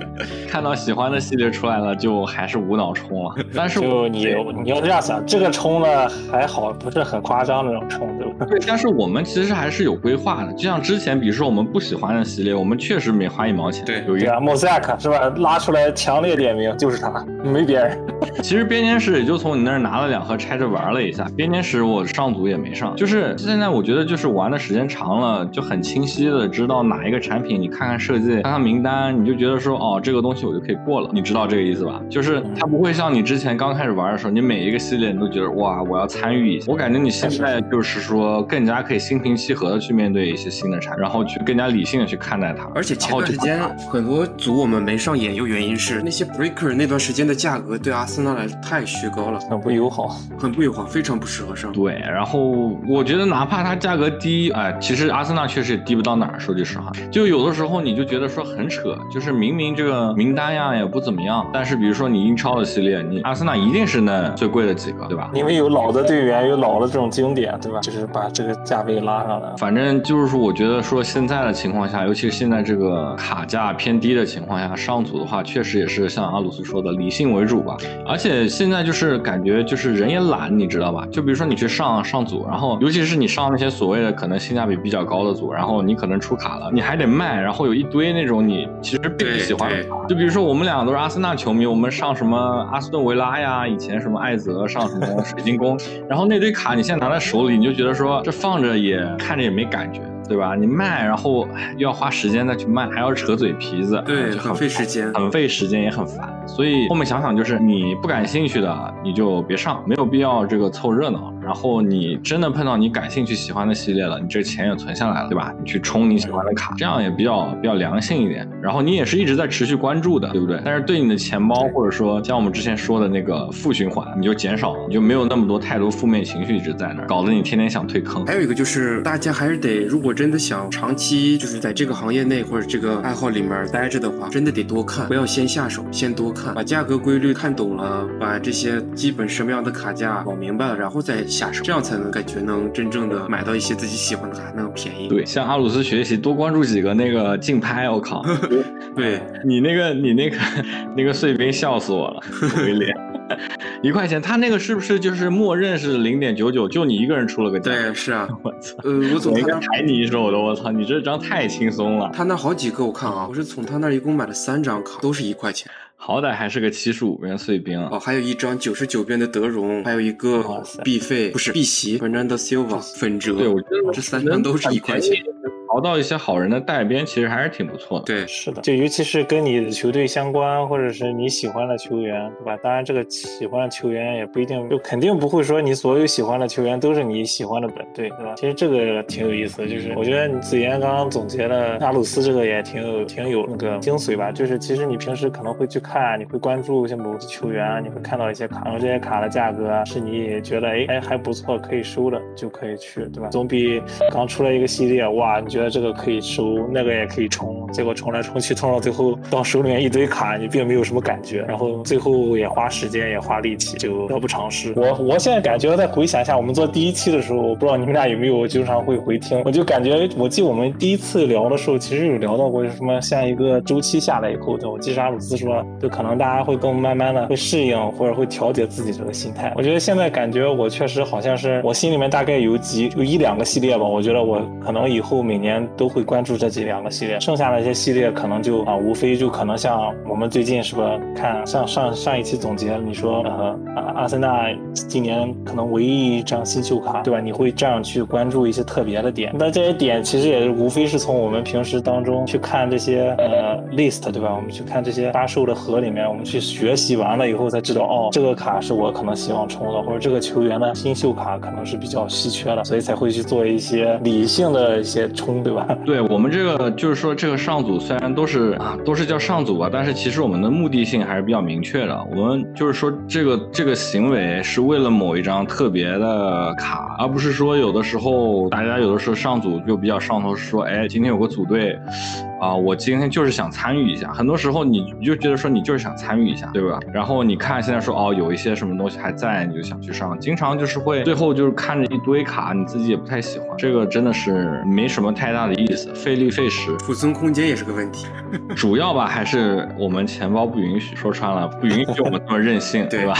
看到喜欢的系列出来了，就还是无脑冲了。但是就你你要这样想，这个冲了还好，不是很夸张那种冲，对吧？对，但是我们其实还是有规划的。就像之前，比如说我们不喜欢的系列，我们确实没花一毛钱。对有一个对啊，莫塞克是吧？拉出来强烈点名就是他，没别人。其实编年史也就从你那儿拿了两盒拆着玩了一下。编年史我上组也没上，就是现在我觉得就是玩的时间长了，就很清晰的知道哪一个产品，你看看设计，看看名单，你就觉得说哦，这个东西我就可以过了。你知道这个意思吧？就是它不会像你之前刚开始玩的时候，你每一个系列你都觉得哇，我要参与一下。我感觉你现在就是说更加可以心平气和的去面对一些新的产品，然后去更加理性的去看待它。而且前段时间很多组我们没上演有原因是那些 breaker 那段时间的价格对阿森纳来说太虚高了，很不友好，很不友好，非常不适合上。对，然后我觉得哪怕它价格低，哎，其实阿森纳确实也低不到哪儿。说句实话，就有的时候你就觉得说很扯，就是明明这个名单呀也不怎么样，但是比如说你英超的系列，你阿森纳一定是那最贵的几个，对吧？因为有老的队员，有老的这种经典，对吧？就是把这个价位拉上来。反正就是说，我觉得说现在的情况下，尤其是现在这个卡价偏低的情况下，上组的话，确实也是像阿鲁斯说的，理性为主吧。而且现在就是感觉就是人也懒，你知道吧？就比如说你去上上组，然后尤其是你上那些所谓的可能性价比比较高的组，然后你可能出卡了，你还得卖，然后有一堆那种你其实并不喜欢的卡。就比如说我们两个都是阿森纳球迷，我们上什么阿斯顿维拉呀，以前什么艾泽上什么水晶宫，然后那堆卡你现在拿在手里，你就觉得说这放着也看着也没感觉。对吧？你卖，然后又要花时间再去卖，还要扯嘴皮子，对，很费时间，很费时间也很烦。所以后面想想，就是你不感兴趣的，你就别上，没有必要这个凑热闹。然后你真的碰到你感兴趣、喜欢的系列了，你这钱也存下来了，对吧？你去充你喜欢的卡，这样也比较比较良性一点。然后你也是一直在持续关注的，对不对？但是对你的钱包，或者说像我们之前说的那个负循环，你就减少了，你就没有那么多太多负面情绪一直在那儿，搞得你天天想退坑。还有一个就是，大家还是得，如果真的想长期就是在这个行业内或者这个爱好里面待着的话，真的得多看，不要先下手，先多看，把价格规律看懂了，把这些基本什么样的卡价搞明白了，然后再下手，这样才能。感觉能真正的买到一些自己喜欢的还能便宜。对，向阿鲁斯学习，多关注几个那个竞拍。我靠，对你那个你那个那个碎冰笑死我了，威廉，一块钱，他那个是不是就是默认是零点九九？就你一个人出了个价？对，是啊。我操，呃，我总应该抬你一手的。我操，你这张太轻松了。他那好几个，我看啊，我是从他那一共买了三张卡，都是一块钱。好歹还是个七十五边碎冰哦，还有一张九十九边的德荣，还有一个必费不是必席，Fernando Silva 粉折，对我觉得这三张都是一块钱。淘到一些好人的带编，其实还是挺不错的。对，是的，就尤其是跟你的球队相关，或者是你喜欢的球员，对吧？当然，这个喜欢的球员也不一定，就肯定不会说你所有喜欢的球员都是你喜欢的本队，对吧？其实这个挺有意思，就是我觉得你子言刚刚总结的阿鲁斯这个也挺有挺有那个精髓吧。就是其实你平时可能会去看，你会关注一些某些球员，你会看到一些卡，然后这些卡的价格是你觉得哎哎还不错可以收的，就可以去，对吧？总比刚出来一个系列，哇，你觉得这个可以收，那个也可以充，结果充来充去，充到最后到手里面一堆卡，你并没有什么感觉，然后最后也花时间也花力气，就得不偿失。我我现在感觉再回想一下，我们做第一期的时候，我不知道你们俩有没有经常会回听，我就感觉，我记我们第一次聊的时候，其实有聊到过什么，像一个周期下来以后，我记得阿鲁斯说，就可能大家会更慢慢的会适应，或者会调节自己这个心态。我觉得现在感觉我确实好像是，我心里面大概有几有一两个系列吧，我觉得我可能以后每年都。会关注这几两个系列，剩下的一些系列可能就啊，无非就可能像我们最近是吧，看上上上一期总结，你说呃，阿森纳今年可能唯一一张新秀卡，对吧？你会这样去关注一些特别的点，那这些点其实也是无非是从我们平时当中去看这些呃 list，对吧？我们去看这些发售的盒里面，我们去学习完了以后才知道，哦，这个卡是我可能希望充的，或者这个球员的新秀卡可能是比较稀缺的，所以才会去做一些理性的一些充，对吧？对我们这个就是说，这个上组虽然都是啊，都是叫上组吧，但是其实我们的目的性还是比较明确的。我们就是说，这个这个行为是为了某一张特别的卡，而不是说有的时候大家有的时候上组就比较上头，说，哎，今天有个组队。啊，我今天就是想参与一下。很多时候你你就觉得说你就是想参与一下，对吧？然后你看现在说哦，有一些什么东西还在，你就想去上。经常就是会最后就是看着一堆卡，你自己也不太喜欢。这个真的是没什么太大的意思，费力费时，储存空间也是个问题。主要吧还是我们钱包不允许，说穿了不允许我们这么任性，对吧？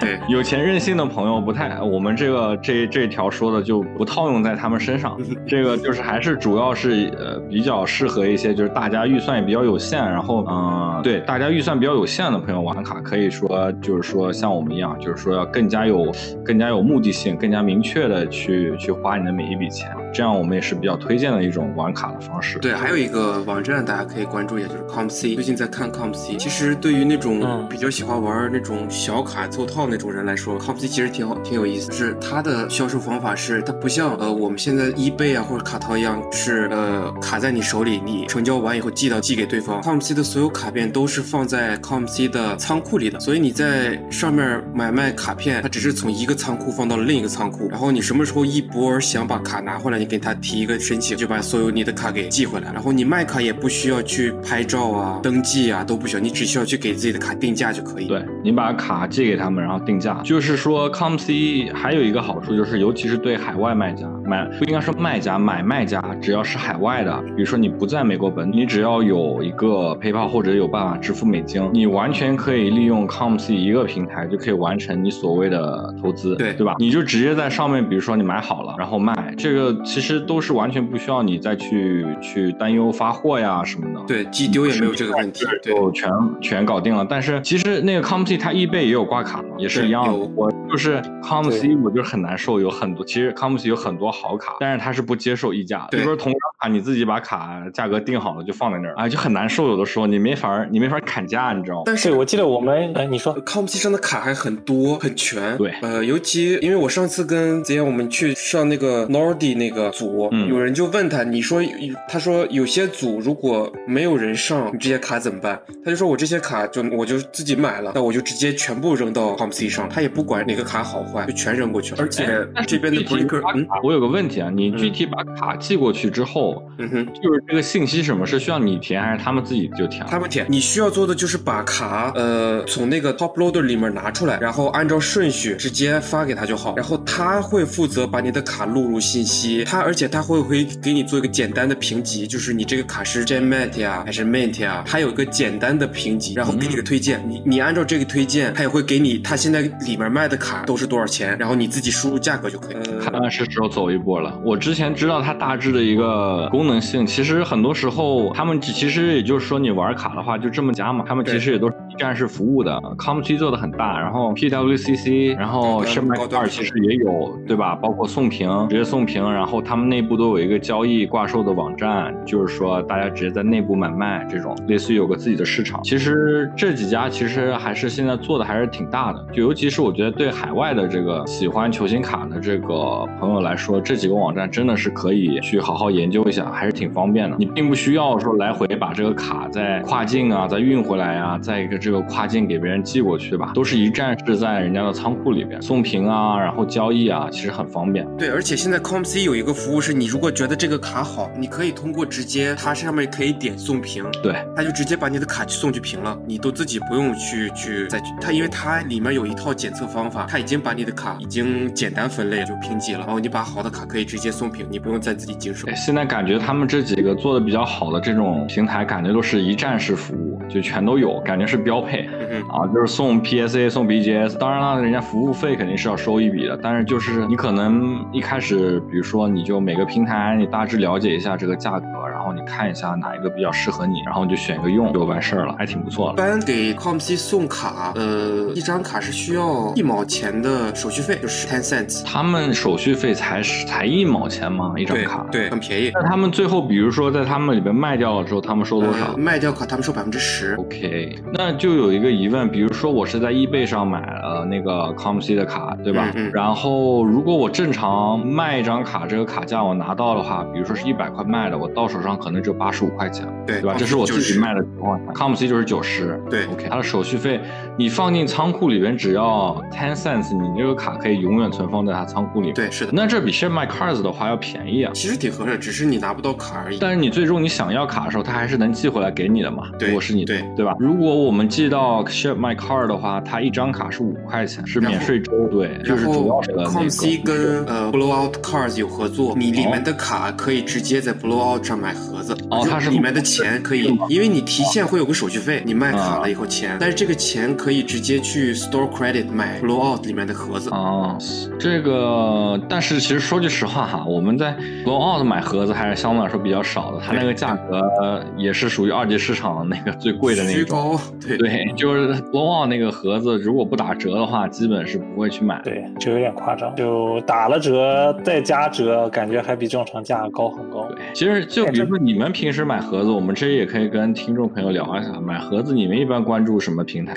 对，有钱任性的朋友不太，我们这个这这条说的就不套用在他们身上。这个就是还是主要是呃比较适合一些就是大家预算也比较有限，然后嗯对大家预算比较有限的朋友玩卡，可以说就是说像我们一样，就是说要更加有更加有目的性，更加明确的去去花你的每一笔钱。这样我们也是比较推荐的一种玩卡的方式。对，还有一个网站大家可以关注一下，就是 ComC。最近在看 ComC，其实对于那种嗯比较喜欢玩那种小卡凑套那种人来说，ComC 其实挺好，挺有意思。是它的销售方法是，它不像呃我们现在 eBay 啊或者卡淘一样，是呃卡在你手里，你成交完以后寄到寄给对方。ComC 的所有卡片都是放在 ComC 的仓库里的，所以你在上面买卖卡片，它只是从一个仓库放到了另一个仓库，然后你什么时候一波想把卡拿回来，你给他提一个申请，就把所有你的卡给寄回来。然后你卖卡也不需要去拍照啊、登记啊，都不需要，你只需要去给自己的卡定价就可以。对你把卡寄给他们，然后定价。就是说，ComC 还有一个好处就是，尤其是对海外卖家买，不应该说卖家买卖家，只要是海外的，比如说你不在美国本土，你只要有一个 PayPal 或者有办法支付美金，你完全可以利用 ComC 一个平台就可以完成你所谓的投资，对对吧？你就直接在上面，比如说你买好了，然后卖，这个其实都是完全不需要你再去去担忧发货呀什么的。对，寄丢也没有这个问题。对，就全全搞定了。但是其实那个 ComC 它易贝也有挂卡嘛，也是一样的有。我就是 ComC，我就是很难受，有很多其实 ComC 有很多好卡，但是它是不接受溢价比如说同张卡，你自己把卡价格定好了就放在那儿，啊，就很难受。有的时候你没法儿你没法儿砍价，你知道吗？但是，我记得我们，哎，你说，ComC 上的卡还很多很全，对呃，尤其因为我上次跟子妍我们去上那个 Nordy 那个组，嗯有人就问他，你说，他说有些组如果没有人上，你这些卡怎么办？他就说我这些卡就我就自己买了，那我就直接全部扔到 ComC 上，他也不管哪个卡好坏，就全扔过去了。而且这边的具体 Breaker，把嗯卡我有个问题啊，你具体把卡寄过去之后，嗯哼。就是这个信息什么是需要你填，还是他们自己就填？他们填，你需要做的就是把卡呃从那个 top loader 里面拿出来，然后按照顺序直接发给他就好，然后他会负责把你的卡录入信息，他而且它会会给你做一个简单的评级，就是你这个卡是 Gem Mat 呀还是 Mint 呀，他有一个简单的评级，然后给你个推荐，你你按照这个推荐，它也会给你它现在里面卖的卡都是多少钱，然后你自己输入价格就可以。看呃来是时候走一波了。我之前知道它大致的一个功能性，其实很多时候他们只其实也就是说你玩卡的话就这么加嘛，他们其实也都是一站式服务的。ComC 做的很大，然后 PWCC，然后高端圣麦高端克尔其实也有，对吧？包括送屏，直接送屏，然后他们内部都有一个交易挂售的网站，就是说大家直接在内部买卖这种，类似于有个自己的市场。其实这几家其实还是现在做的还是挺大的，就尤其是我觉得对海外的这个喜欢球星卡的这个朋友来说，这几个网站真的是可以去好好研究一下，还是挺方便的。你并不需要说来回把这个卡再跨境啊，再运回来啊，再一个这个跨境给别人寄过去，吧？都是一站式在人家的仓库里边送评啊，然后交易啊，其实很方便。对，而且现在 ComC 有一个服务是，你如果觉得这个卡好，你可以通过直接它上面可以点送评，对，它就直接把你的卡去送去评了，你都自己不用去去再去它，因为它里面有一套检测方法，它已经把你的卡已经简单分类就评级了，然后你把好的卡可以直接送评，你不用再自己经手哎。现在感觉他们这几个做的比较好的这种平台，感觉都是一站式服务，就全都有，感觉是标配。嗯哼，啊，就是送 PSA 送 BGS，当然了，人家服务费肯定是要收一笔的，但是就是你可能一开始，比如说你就每个平台你大致了解一下这个价格，然后你看一下哪一个比较适合你，然后你就选一个用就完事儿了，还挺不错的一。般给 ComC 送卡，呃，一张卡是需要一毛钱的手续费，就是 ten cents，他们手续费才才一毛钱吗？一张对卡？对，很便宜。那他们最后，比如说在他们里边卖掉了之后，他们收多少？呃卖掉卡他们收百分之十，OK，那就有一个疑问，比如说我是在 eBay 上买了那个 ComC 的卡，对吧？嗯嗯然后如果我正常卖一张卡，这个卡价我拿到的话，比如说是一百块卖的，我到手上可能只有八十五块钱，对对吧？这是我自己卖的情况下，ComC 就是九十。对 OK，它的手续费你放进仓库里边只要 ten cents，你这个卡可以永远存放在它仓库里面。对，是的，那这比 Ship My Cards 的话要便宜啊。其实挺合适，只是你拿不到卡而已。但是你最终你想要卡的时候，它还是能寄回来给你的嘛？对如果是你的对对吧？如果我们寄到 Ship My Card 的话，它一张卡是五块钱，是免税州，对，就是主要是的那个。ComC 跟呃 Blowout Cards 有合作，你里面的卡可以直接在 Blowout 上买盒子。哦它是里面的钱可以，因为你提现会有个手续费，你卖卡啊了以后钱，但是这个钱可以直接去 Store Credit 买 Blowout 里面的盒子。哦，这个，但是其实说句实话哈，我们在 Blowout 买盒子还是相对来说比较少的，它那个价格也是属于二级市场那个最贵的那虚种。高，对对，就是国旺那个盒子，如果不打折的话，基本是不会去买。对，就有点夸张，就打了折再加折，感觉还比正常价高很高。对，其实就比如说你们平时买盒子，我们这也可以跟听众朋友聊一下，买盒子你们一般关注什么平台？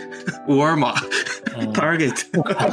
沃尔玛、嗯 Target，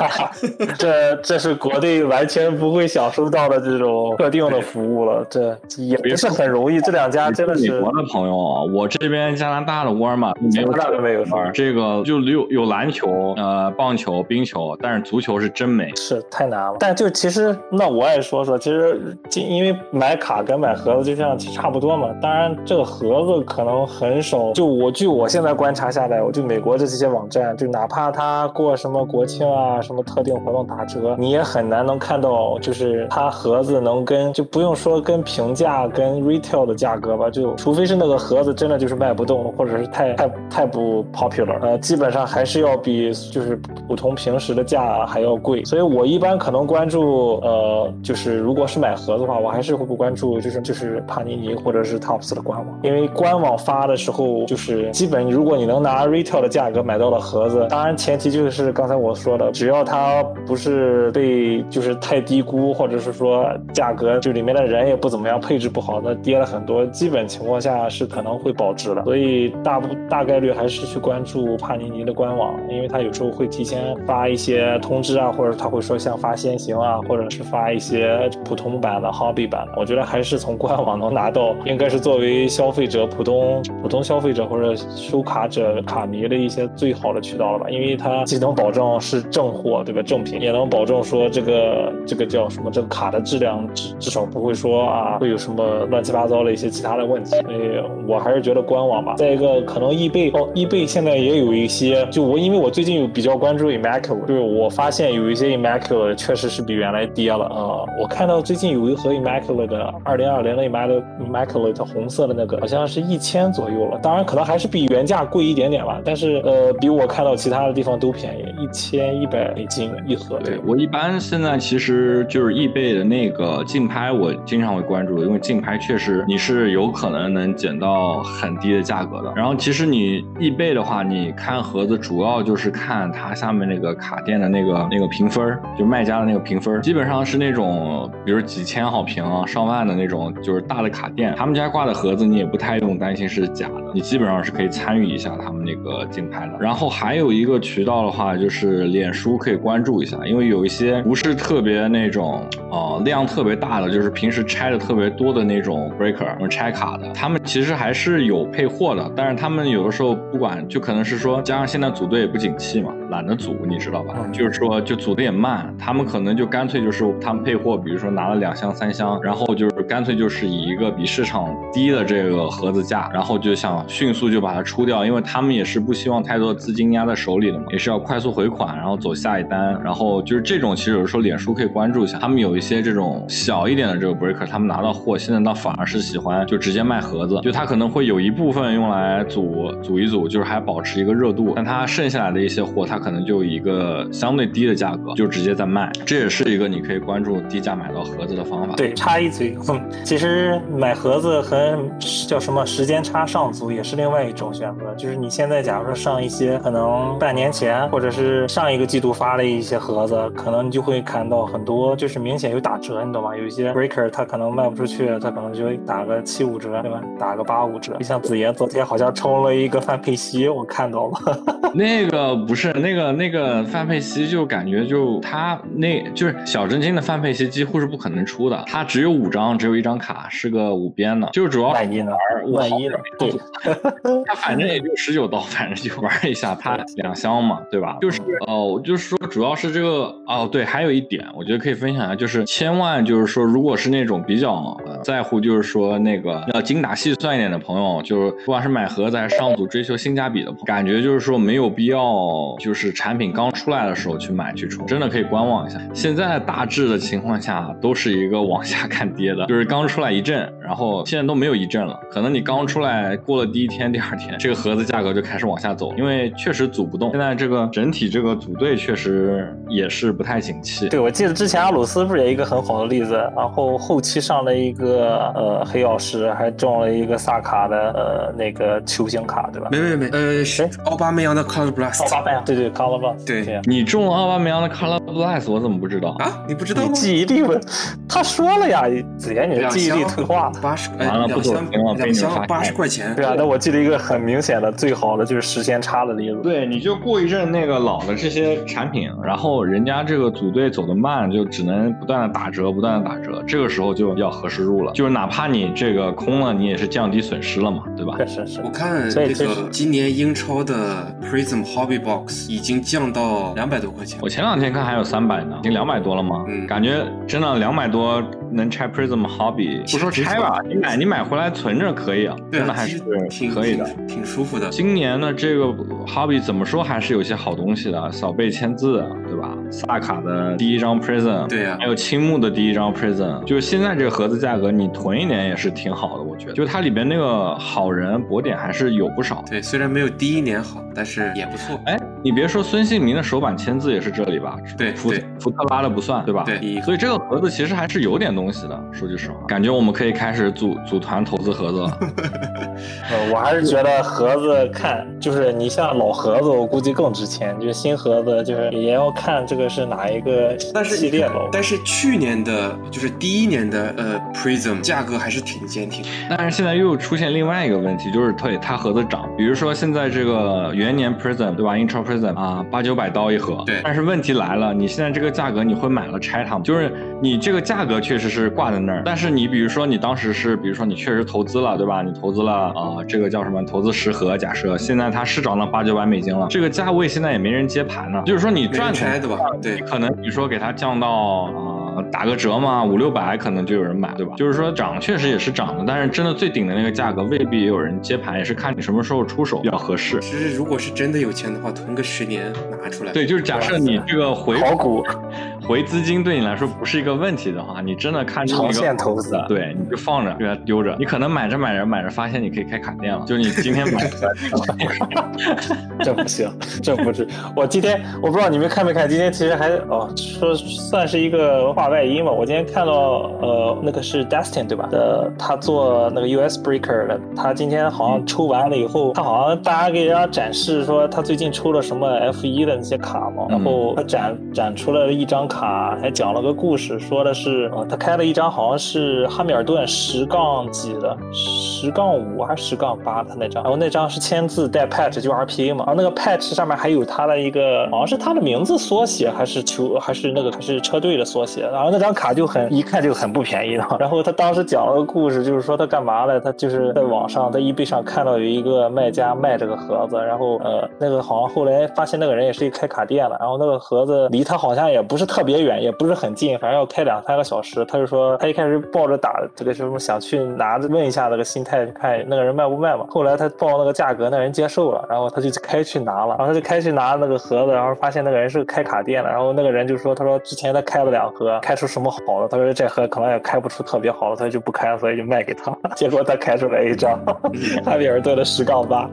这这是国内完全不会享受到的这种特定的服务了，这也不是很容易。这两家真的是美国的朋友啊，我这边加拿大的沃尔玛没有加拿大都没有玩这个就有有篮球、呃棒球、冰球，但是足球是真没。是太难了。但就其实那我也说说，其实因为买卡跟买盒子就像差不多嘛。当然这个盒子可能很少，就我据我现在观察下来，我就美国这些网站，就哪怕它过什么国庆啊、什么特定活动打折，你也很难能看到，就是它盒子能跟就不用说跟平价跟 retail 的价格吧，就除非是那个盒子真的就是卖不动，或者是太太太不 popular，呃，基本上还是要比就是普通平时的价还要贵。所以我一般可能关注，呃，就是如果是买盒子的话，我还是会不关注，就是就是帕尼尼或者是 Tops 的官网，因为官网发的时候就是基本如果你能拿 retail 的价格买到了盒子，当然前提就是刚才我说的，只要它不是被就是太低估，或者是说价格就里面的人也不怎么样，配置不好，那跌了很多，基本情况下是可能会保值的。所以大不大概率还是去关关注帕尼尼的官网，因为他有时候会提前发一些通知啊，或者他会说像发先行啊，或者是发一些普通版的、hobby 版的。我觉得还是从官网能拿到，应该是作为消费者、普通普通消费者或者收卡者、卡迷的一些最好的渠道了吧？因为它既能保证是正货，对吧？正品，也能保证说这个这个叫什么？这个卡的质量至至少不会说啊会有什么乱七八糟的一些其他的问题。所以我还是觉得官网吧。再一个，可能易贝哦，易贝现在也有一些，就我因为我最近有比较关注 Immaculate，就是我发现有一些 Immaculate 确实是比原来跌了啊、呃。我看到最近有一盒 Immaculate 的二零二零的 Immaculate Immaculate 红色的那个，好像是一千左右了。当然可能还是比原价贵一点点吧，但是呃，比我看到其他的地方都便宜，一千一百美金一盒。对我一般现在其实就是易贝的那个竞拍，我经常会关注，因为竞拍确实你是有可能能捡到很低的价格的。然后其实你易贝的话，你看盒子主要就是看它下面那个卡店的那个那个评分，就卖家的那个评分，基本上是那种比如几千好评啊、上万的那种，就是大的卡店，他们家挂的盒子你也不太用担心是假的，你基本上是可以参与一下他们那个竞拍的。然后还有一个渠道的话，就是脸书可以关注一下，因为有一些不是特别那种呃量特别大的，就是平时拆的特别多的那种 breaker 拆卡的，他们其实还是有配货的，但是他们有的时候不管，就可能是说加上现在组队也不景气嘛，懒得组，你知道吧？嗯就是说就组的也慢，他们可能就干脆就是他们配货，比如说拿了两箱三箱，然后就是干脆就是以一个比市场低的这个盒子价，然后就想迅速就把它出掉，因为他们也是不希望太多的资金压在手里的嘛，也是要快速回款，然后走下一单，然后就是这种其实有的时候脸书可以关注一下，他们有一些这种小一点的这个 breaker，他们拿到货现在倒反而是喜欢就直接卖盒子，就他可能会有一部分用来组组一组，就是还保保持一个热度，但他剩下来的一些货，他可能就一个相对低的价格就直接在卖，这也是一个你可以关注低价买到盒子的方法。对，插一嘴，其实买盒子和叫什么时间差上足也是另外一种选择。就是你现在假如说上一些可能半年前或者是上一个季度发的一些盒子，可能你就会看到很多就是明显有打折，你懂吗？有一些 breaker 它可能卖不出去，它可能就打个七五折，对吧？打个八五折。就像子爷昨天好像抽了一个范佩西，我看到了。那个不是那个那个范佩西，就感觉就他那就是小真金的范佩西几乎是不可能出的，他只有五张，只有一张卡是个五边的，就主要万一呢？万一呢？对，他反正也就十九刀，反正就玩一下，他两箱嘛，对吧？就是哦，我就是说主要是这个哦，对，还有一点我觉得可以分享一下，就是千万就是说，如果是那种比较、呃、在乎，就是说那个要精打细算一点的朋友，就是不管是买盒子还是上组追求性价比的朋友，感觉就是说没有必要，就是产品刚出来的时候去买去冲，真的可以观望一下。现在大致的情况下都是一个往下看跌的，就就是刚出来一阵，然后现在都没有一阵了。可能你刚出来过了第一天、第二天，这个盒子价格就开始往下走，因为确实组不动。现在这个整体这个组队确实也是不太景气。对，我记得之前阿鲁斯不是也一个很好的例子，然后后期上了一个呃黑曜石，还中了一个萨卡的呃那个球星卡，对吧？没没没，呃，是奥巴梅扬的 Color 奥 Blast 巴梅扬，对对，Color Blast，对。你中了奥巴梅扬的 Color Blast，我怎么不知道？啊，你不知道你吗？记忆力不？他说了呀，子言，你的记忆力箱退化了。八十，哎完了不走两箱八十块钱。对啊，那我记得一个很明显的最好的就是时间差的例子。对，你就过一阵那个老的这些产品，然后人家这个组队走得慢，就只能不断的打折，不断的打折，这个时候就要合适入了，就是哪怕你这个空了，你也是降低损失了嘛，对吧？是是是我。看那所以这是个今年英超的 Prism Hobby Box 已经降到两百多块钱。我前两天看还有三百呢，已经两百多了吗？嗯感觉真的两百多能拆 Prism Hobby，不说拆吧，你买你买回来存着可以啊，对啊，真的还是挺可以的。挺挺舒服的。今年的这个 Hobby 怎么说还是有些好东西的，小贝签字，对吧？萨卡的第一张 Prism，对啊还有青木的第一张 Prism，就是现在这个盒子价格，你囤一点也是挺好的，我觉得。就它里边那个好人博点还是有不少。对，虽然没有第一年好，但是也不错。哎，你别说孙兴民的手板签字也是这里吧？福对福福特拉的不算，对吧？对所以这个盒子其实还是有点东西的。说句实话，感觉我们可以开始组组团投资盒子了。呃，我还是觉得盒子看，就是你像老盒子，我估计更值钱。就是新盒子，就是也要看这个是哪一个系列喽。但是去年的，就是第一年的呃 Prism 价格还是挺坚挺。但是现在又出现另外一个问题，就是退它盒子涨，比如说现在这个元年 Prism 对吧，Intro Prism 啊，八九百刀一盒。对但是问题来了，你现在这个价格你会买了拆它吗？就是你这个价格确实是挂在那儿，但是你比如说你当时是，比如说你确实投资了对吧？你投资了啊、这个叫什么？投资十盒，假设现在它是涨到八九百美金了，这个价位现在也没人接盘呢。就是说你赚拆对吧？对，可能你说给它降到啊、打个折嘛，五六百可能就有人买，对吧？就是说涨确实也是涨的，但是真的最顶的那个价格未必也有人接盘，也是看你什么时候出手比较合适。其实如果是真的有钱的话，囤个十年拿出来。对，就是假设你这个回好股回资金对你来说不是一个问题的话，你真的看中一个长线投资对，你就放着，给它丢着。你可能买着买着买着，发现你可以开卡店了，就你今天买 这不行，这不是。我今天我不知道你们看没看，今天其实还哦，说算是一个话外音吧。我今天看到呃，那个是 Destin 对吧？呃，他做那个 US Breaker 的，他今天好像抽完了以后，他好像大家给大家展示说他最近抽了什么 F 一的那些卡嘛，然后他展展出了一张卡，卡还讲了个故事，说的是呃，他开了一张好像是汉密尔顿十杠几的，十杠五还是十杠八他那张，然后那张是签字带 patch 就 RPA 嘛，然后那个 patch 上面还有他的一个好像是他的名字缩写还是球还是那个还是车队的缩写，然后那张卡就很一看就很不便宜的，然后他当时讲了个故事，就是说他干嘛呢？他就是在网上在 eBay 上看到有一个卖家卖这个盒子，然后呃那个好像后来发现那个人也是一开卡店的，然后那个盒子离他好像也不是特别远，也不是很近，反正要开两三个小时。他就说他一开始抱着打这个什么想去拿着问一下那个心态，看那个人卖不卖嘛。后来他报那个价格，那人接受了，然后他就开去拿了，然后他就开去拿那个盒子，然后发现那个人是开卡店的，然后那个人就说他说之前他开了两盒，开出什么好的，他说这盒可能也开不出特别好的，他就不开了，所以就卖给他。结果他开出来一张汉密尔顿的十杠八。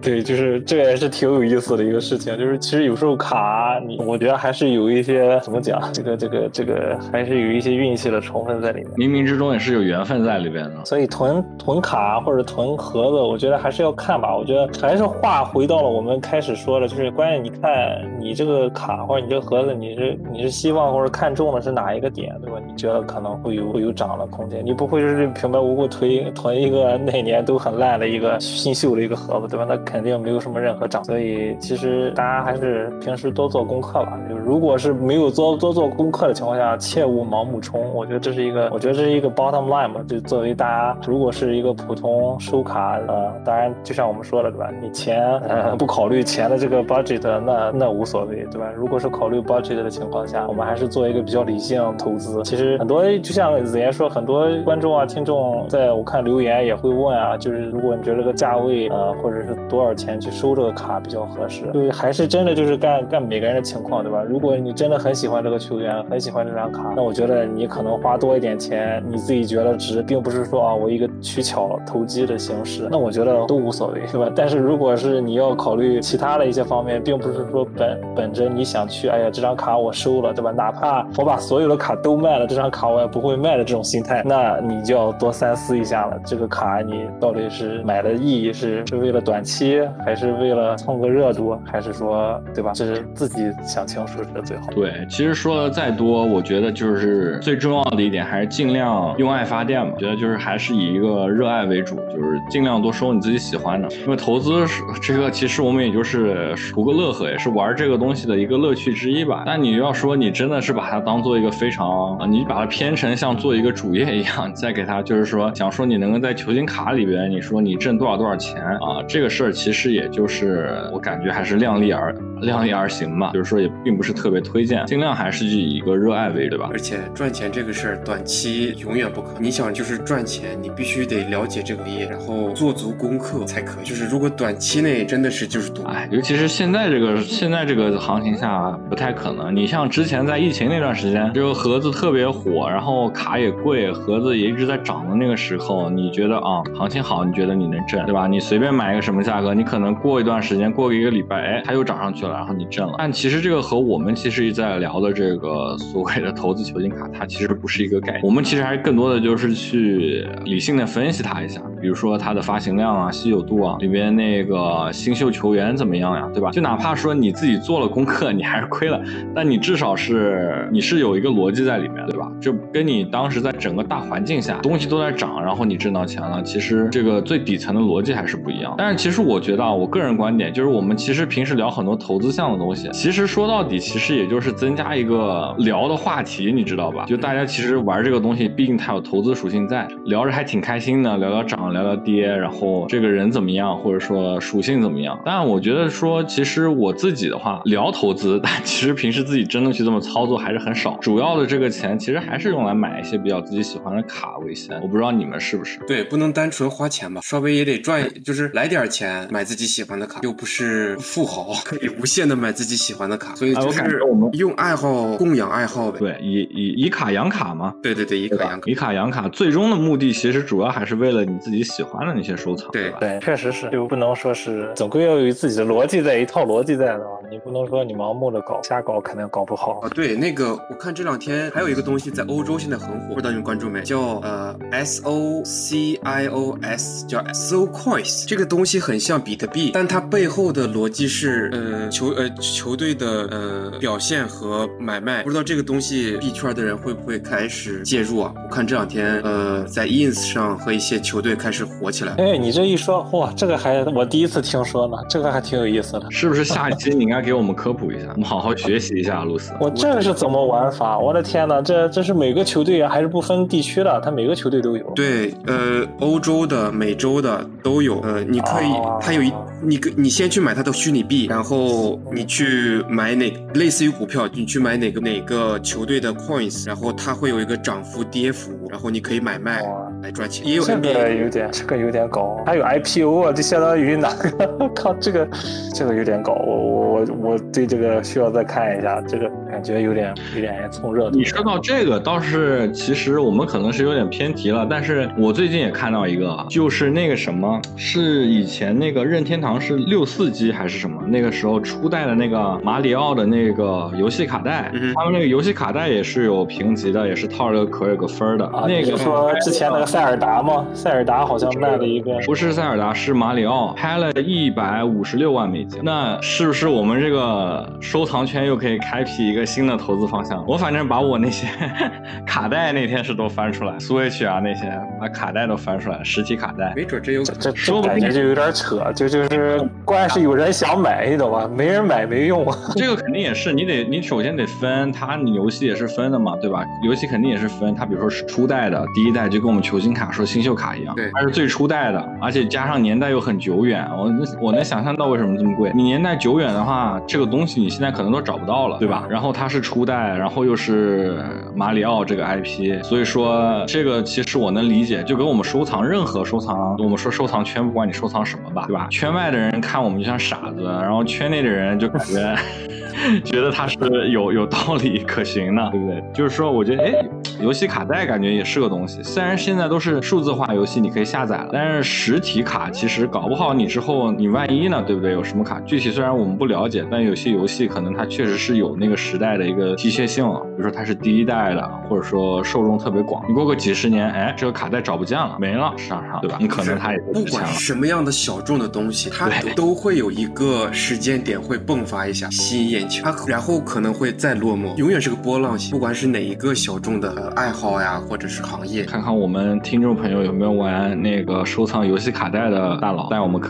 对，就是这也是挺有意思的一个事情，就是其实有时候卡，你我觉得还是有一些怎么讲，这个这个这个还是有一些运气的成分在里面。冥冥之中也是有缘分在里边的。所以囤囤卡或者囤盒子，我觉得还是要看吧。我觉得还是话回到了我们开始说的，就是关键你看你这个卡或者你这个盒子，你是你是希望或者看中的是哪一个点，对吧？你觉得可能会有会有涨的空间，你不会就是平白无故囤囤一个那年都很烂的一个新秀的一个盒子，对吧？那肯定没有什么任何涨。所以其实大家还是平时多做功课吧。就如果是没有多多做功课的情况下，切勿盲目冲。我觉得这是一个，我觉得这是一个 bottom line 吧。就作为大家，如果是一个普通收卡，呃，当然就像我们说的，对吧？你钱呃不考虑钱的这个 budget，那那无所谓，对吧？如果是考虑 budget 的情况下，我们还是做一个比较理性投资。其实很多就像子言说，很多观众啊、听众在我看留言也会问啊，就是如果你觉得这个价位呃或者是多多少钱去收这个卡比较合适。就是还是真的就是干干每个人的情况，对吧？如果你真的很喜欢这个球员，很喜欢这张卡，那我觉得你可能花多一点钱，你自己觉得值，并不是说啊我一个取巧投机的形式，那我觉得都无所谓，对吧？但是如果是你要考虑其他的一些方面，并不是说本本着你想去，哎呀这张卡我收了，对吧？哪怕我把所有的卡都卖了，这张卡我也不会卖的这种心态，那你就要多三思一下了。这个卡你到底是买的意义是是为了短期，还是为了蹭个热度，还是说，对吧？这是自己想清楚是最好。对，其实说的再多，我觉得就是最重要的一点还是尽量用爱发电嘛。觉得就是还是以一个热爱为主，就是尽量多收你自己喜欢的。因为投资是这个，其实我们也就是图个乐呵，也是玩这个东西的一个乐趣之一吧。但你要说你真的是把它当做一个非常，你把它偏成像做一个主业一样，再给它就是说想说你能够在球星卡里边，你说你挣多少多少钱啊？这个事儿其实也就是我感觉还是量力而量力而行吧，就是说也并不是特别推荐，尽量还是以一个热爱为对吧？而且赚钱这个事儿，短期永远不可能。你想就是赚钱，你必须得了解这个业，然后做足功课才可以。就是如果短期内真的是就是赌，哎，尤其是现在这个现在这个行情下不太可能。你像之前在疫情那段时间，这个盒子特别火，然后卡也贵，盒子也一直在涨的那个时候，你觉得啊，行情好，你觉得你能挣，对吧？你随便买一个什么价格，你可能过一段时间，过一个礼拜，哎，它又涨上去了，然后你挣了。但其实这个和我们其实一在聊的这个所谓的投资球星卡，它其实不是一个概念。我们其实还是更多的就是去理性的分析它一下，比如说它的发行量啊、稀有度啊，里边那个新秀球员怎么样呀，对吧？就哪怕说你自己做了功课，你还是亏了，但你至少是你是有一个逻辑在里面，对吧？就跟你当时在整个大环境下东西都在涨，然后你挣到钱了，其实这个最底层的逻辑还是不一样。但是其实我我觉得啊，我个人观点就是，我们其实平时聊很多投资项的东西，其实说到底，其实也就是增加一个聊的话题，你知道吧？就大家其实玩这个东西，毕竟它有投资属性在，聊着还挺开心的，聊聊涨，聊聊跌，然后这个人怎么样，或者说属性怎么样。但我觉得说，其实我自己的话聊投资，但其实平时自己真的去这么操作还是很少。主要的这个钱其实还是用来买一些比较自己喜欢的卡为先。我不知道你们是不是？对，不能单纯花钱吧，稍微也得赚，就是来点钱买自己喜欢的卡，又不是富豪，可以无限的买自己喜欢的卡，所以就是我们用爱好供养爱好呗。对，以以以卡养卡嘛，对对对，以卡养卡。以卡养卡，最终的目的其实主要还是为了你自己喜欢的那些收藏，对吧？对，确实是，就不能说是总归要有自己的逻辑在，一套逻辑在的啊，你不能说你盲目的搞，瞎搞肯定搞不好啊，。对，那个我看这两天还有一个东西在欧洲现在很火，不知道你们关注没？叫呃 S O C I O S，叫 So Coins。这个东西很像比特币，但它背后的逻辑是呃球呃球队的呃表现和买卖。不知道这个东西币圈的人会不会开始介入啊？我看这两天呃在 Ins 上和一些球队开始火起来。哎，你这一说，哇，这个还我第一次听说呢，这个还挺有意思的。是不是下一期你应该给我们科普一下，我们好好学习一下，露丝。我这个是怎么玩法？我的天呐，这这是每个球队啊，还是不分地区的？它每个球队都有。对，呃，欧洲的、美洲的都有。呃，你可以哦，它有一，你可你先去买它的虚拟币，然后你去买哪类似于股票，你去买哪个哪个球队的 coins，然后它会有一个涨幅、跌幅，然后你可以买卖。来赚钱。也有这个有点，这个有点搞，还有 IPO 啊，就相当于哪个？靠，这个这个有点搞，我我我我对这个需要再看一下，这个感觉有点有点蹭热度。你说到这个，倒是其实我们可能是有点偏题了，但是我最近也看到一个，就是那个什么，是以前那个任天堂是六四机还是什么，那个时候初代的那个马里奥的那个游戏卡带，嗯他们那个游戏卡带也是有评级的，也是套了个壳有个分儿的，啊，那个说之前那个塞尔达吗？塞尔达好像卖了一个，不是塞尔达，是马里奥，拍了一百五十六万美金。那是不是我们这个收藏圈又可以开辟一个新的投资方向？我反正把我那些 卡带那天是都翻出来，Switch 啊那些，把卡带都翻出来，实体卡带。没准真有。这这感觉就有点扯，就就是关键是有人想买，你懂吧？没人买没用。这个肯定也是，你得你首先得分它，你游戏也是分的嘛，对吧？游戏肯定也是分，它比如说是初代的，第一代就跟我们球星金卡说新秀卡一样，对它是最初代的，而且加上年代又很久远，我我能想象到为什么这么贵。你年代久远的话，这个东西你现在可能都找不到了，对吧？然后它是初代，然后又是马里奥这个 IP，所以说这个其实我能理解，就跟我们收藏任何收藏，我们说收藏圈，不管你收藏什么吧，对吧？圈外的人看我们就像傻子，然后圈内的人就感觉 觉得它是有有道理可行的，对不对？就是说，我觉得哎，游戏卡带感觉也是个东西，虽然现在都是数字化游戏，你可以下载了，但是实体卡其实搞不好你之后你万一呢，对不对？有什么卡？具体虽然我们不了解，但有些游戏可能它确实是有那个时代的一个稀缺性，比如说它是第一代的，或者说受众特别广。你过个几十年，哎，这个卡带找不见了，没了市场上，对吧？你可能它也不管是什么样的小众的东西，它都会有一个时间点会迸发一下，吸引眼球，它然后可能会再落寞，永远是个波浪形。不管是哪一个小众的爱好呀，或者是行业，看看我们听众朋友有没有玩那个收藏游戏卡带的大佬，带我们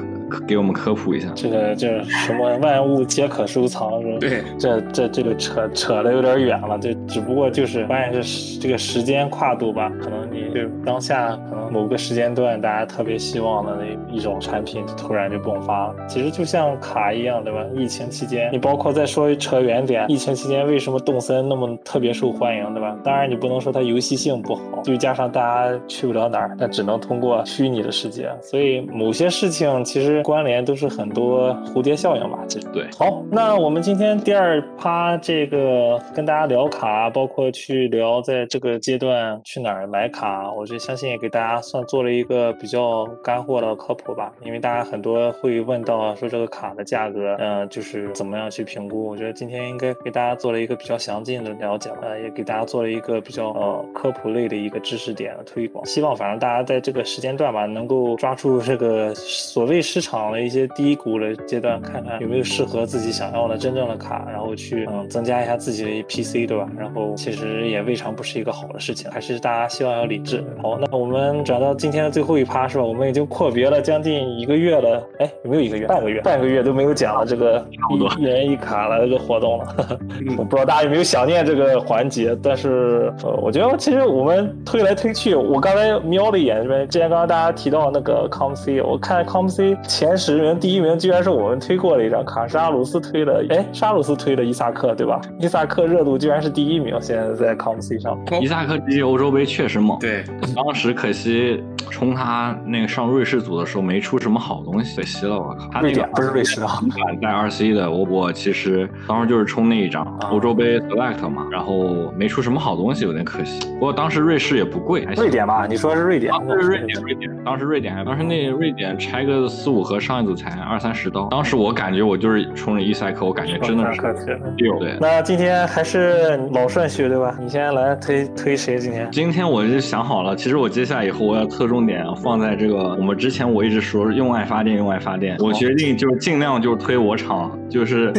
给我们科普一下。这个这什么万物皆可收藏？对，这这这个扯扯的有点远了，这只不过就是关键是这个时间跨度吧，可能你就当下可能某个时间段大家特别希望的那一种产品突然就迸发了。其实就像卡一样，对吧？疫情期间，你包括再说扯远点，疫情期间为什么动森那么特别受欢迎，对吧？当然你不能说它游戏性不好，就加上大家去不了哪儿，那只能通过虚拟的世界，所以某些事情其实关联都是很多蝴蝶效应吧。其实对，好，那我们今天第二趴这个跟大家聊卡，包括去聊在这个阶段去哪儿买卡，我就相信也给大家算做了一个比较干货的科普吧。因为大家很多会问到说这个卡的价格，呃，就是怎么样去评估。我觉得今天应该给大家做了一个比较详尽的了解，呃，也给大家做了一个比较呃科普类的一个知识点的推广。希望反正大家在这个时间段吧，能够抓住这个所谓市场的一些低谷的阶段，看看有没有适合自己想要的真正的卡，然后去嗯增加一下自己的 PC，对吧？然后其实也未尝不是一个好的事情，还是大家希望要理智。好，那我们转到今天的最后一趴是吧？我们已经阔别了将近一个月了，哎，有没有一个月？半个月，半个月都没有讲了这个一一人一卡了这个活动了。嗯 我不知道大家有没有想念这个环节，但是呃，我觉得其实我们推来推去，我刚才瞄了一眼这边，之前刚刚大家提到那个 ComC，我看 ComC 前十名第一名居然是我们推过的一张卡，是阿鲁斯推的，哎，是阿鲁斯推的伊萨克对吧？伊萨克热度居然是第一名，现在在 ComC 上。伊萨克这届欧洲杯确实猛，对，当时可惜冲他那个上瑞士组的时候没出什么好东西，可惜了，我靠。他那个瑞典不是瑞士的啊，版带二 C 的，我我其实当时就是冲那一张啊欧洲杯 Select 嘛，然后没出什么好东西，有点可惜。不过当时瑞士也不贵，瑞典吧？你说是瑞典？当时瑞典，瑞典，当时瑞典还，当时那瑞典拆个四五盒，上一组才二三十刀。当时我感觉我就是冲着伊塞克，我感觉真的是。六对。那今天还是老顺序对吧？你先来推推谁今天？今天我就想好了，其实我接下来以后我要侧重点放在这个我们之前我一直说用爱发电，用爱发电。我决定就是尽量就是推我厂，就是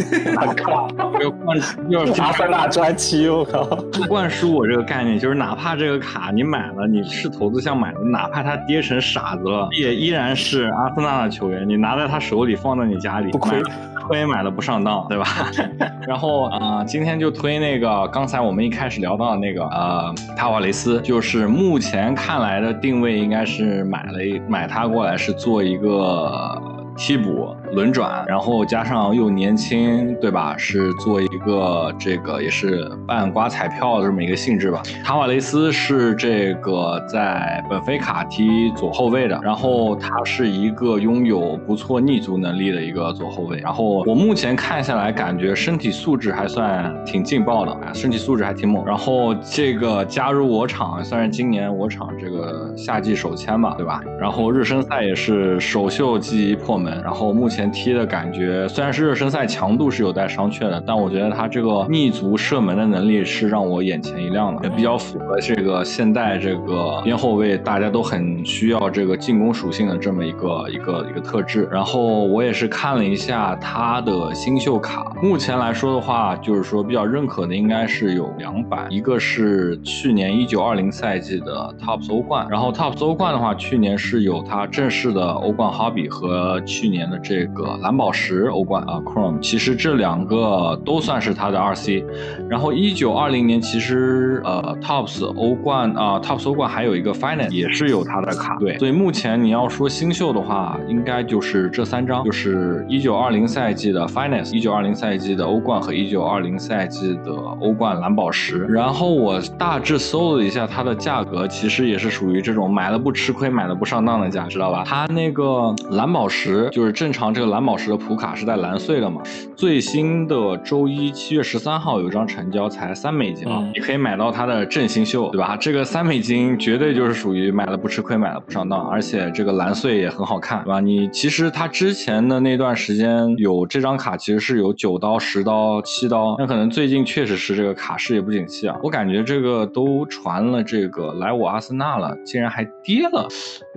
要 灌要查三大专辑，我靠！灌输我这个概念，就是哪怕这个卡你买了，你是投资项买的，哪怕他跌成傻子了，也依然是阿森纳的球员，你拿在他手里，放在你家里，不亏买亏买了不上当，对吧？然后啊、呃今天就推那个刚才我们一开始聊到的那个呃塔瓦雷斯，就是目前看来的定位应该是买了一买他过来是做一个。替补轮转，然后加上又年轻，对吧？是做一个这个也是半刮彩票的这么一个性质吧。塔瓦雷斯是这个在本菲卡踢左后卫的，然后他是一个拥有不错逆足能力的一个左后卫。然后我目前看下来，感觉身体素质还算挺劲爆的，啊，身体素质还挺猛。然后这个加入我厂，算是今年我厂这个夏季首签吧，对吧？然后热身赛也是首秀即破门。然后目前踢的感觉，虽然是热身赛强度是有待商榷的，但我觉得他这个逆足射门的能力是让我眼前一亮的，也比较符合这个现代这个边后卫大家都很需要这个进攻属性的这么一个一个一个特质。然后我也是看了一下他的新秀卡，目前来说的话，就是说比较认可的应该是有两版，一个是去年一九二零赛季的 Tops 欧冠，然后 Tops 欧冠的话，去年是有他正式的欧冠 Hobby 和去年的这个蓝宝石欧冠啊，Chrome，其实这两个都算是它的二 C。然后一九二零年其实呃 Tops 欧冠啊 Tops 欧冠还有一个 Finance 也是有它的卡，对。所以目前你要说新秀的话，应该就是这三张，就是一九二零赛季的 Finance，一九二零赛季的欧冠和一九二零赛季的欧冠蓝宝石。然后我大致搜了一下它的价格，其实也是属于这种买了不吃亏，买了不上当的价，知道吧？它那个蓝宝石就是正常这个蓝宝石的普卡是在蓝穗的嘛。最新的周一七月十三号有一张成交才三美金啊，你可以买到它的振兴秀，对吧？这个三美金绝对就是属于买了不吃亏，买了不上当，而且这个蓝穗也很好看，对吧？你其实它之前的那段时间有这张卡，其实是有九刀、十刀、七刀，那可能最近确实是这个卡市也不景气啊。我感觉这个都传了这个来我阿森纳了，竟然还跌了，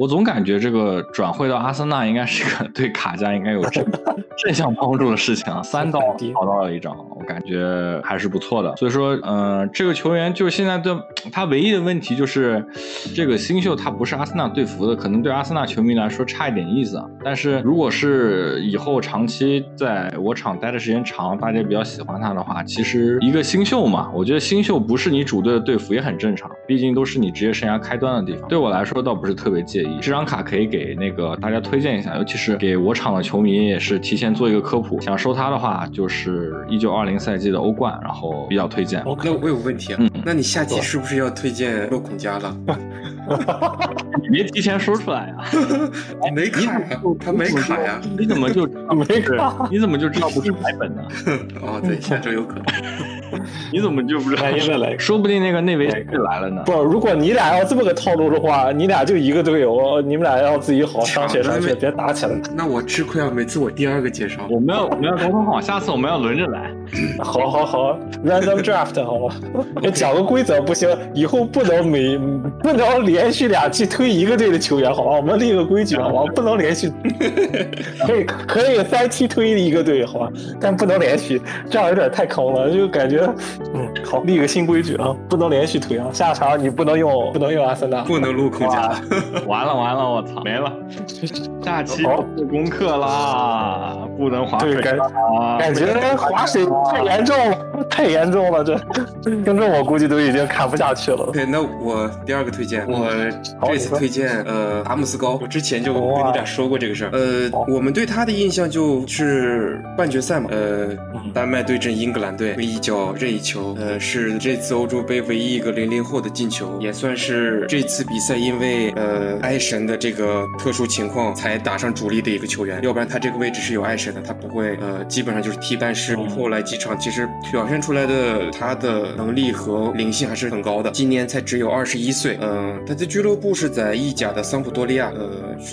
我总感觉这个转会到阿森纳应该是个对卡加应该有正 正向帮助的事情啊。三刀淘到了一张，我感觉还是不错的。所以说，嗯，这个球员就是现在的他唯一的问题就是这个新秀他不是阿森纳队服的，可能对阿森纳球迷来说差一点意思啊。但是如果是以后长期在我场待的时间长，大家比较喜欢他的话，其实一个新秀嘛，我觉得新秀不是你主队的队服也很正常，毕竟都是你职业生涯开端的地方。对我来说倒不是特别介意，这张卡可以给那个大家推荐一下，尤其是给我场的球迷也是提前做一个科普，想收他的话就是一九二零赛季的欧冠，然后比较推荐。那我有个问题啊，那你下期是不是要推荐洛孔加了？你别提前说出来呀！没卡呀，他没卡呀，你怎么就没卡？你怎么就知道不是白本呢？哦，对，下周有可能。你怎么就不知道？说不定那个内维斯来了呢。不，如果你俩要这么个套路的话，你俩就一个队友，你们俩要自己好好商学商学，别打起来。那我吃亏啊！每次我第二个介绍，我们要我们要沟通好，下次我们要轮着来。好好好，random draft 好 吧？讲个规则不行，以后不能每不能连续俩去推一个队的球员，好吧？我们立个规矩，好吧？不能连续，可以可以三期推一个队，好吧？但不能连续，这样有点太坑了，就感觉。嗯，好，立个新规矩啊，不能连续推啊。下场你不能用，不能用阿森纳，不能录空加，完了完了，我操，没了。下期做功课啦，不能划水啊！感觉划水太严重了，太严重了，这跟着我估计都已经看不下去了。对，那我第二个推荐，我这次推荐呃阿姆斯高，我之前就跟你俩说过这个事儿。呃，我们对他的印象就是半决赛嘛，呃，丹麦对阵英格兰队，一脚任意球，呃，是这次欧洲杯唯一一个零零后的进球，也算是这次比赛因为呃爱神的这个特殊情况才打上主力的一个球员，要不然他这个位置是有爱神的，他不会呃基本上就是踢。但是后来几场其实表现出来的他的能力和灵性还是很高的。今年才只有二十一岁，嗯，他的俱乐部是在意甲的桑普多利亚，呃，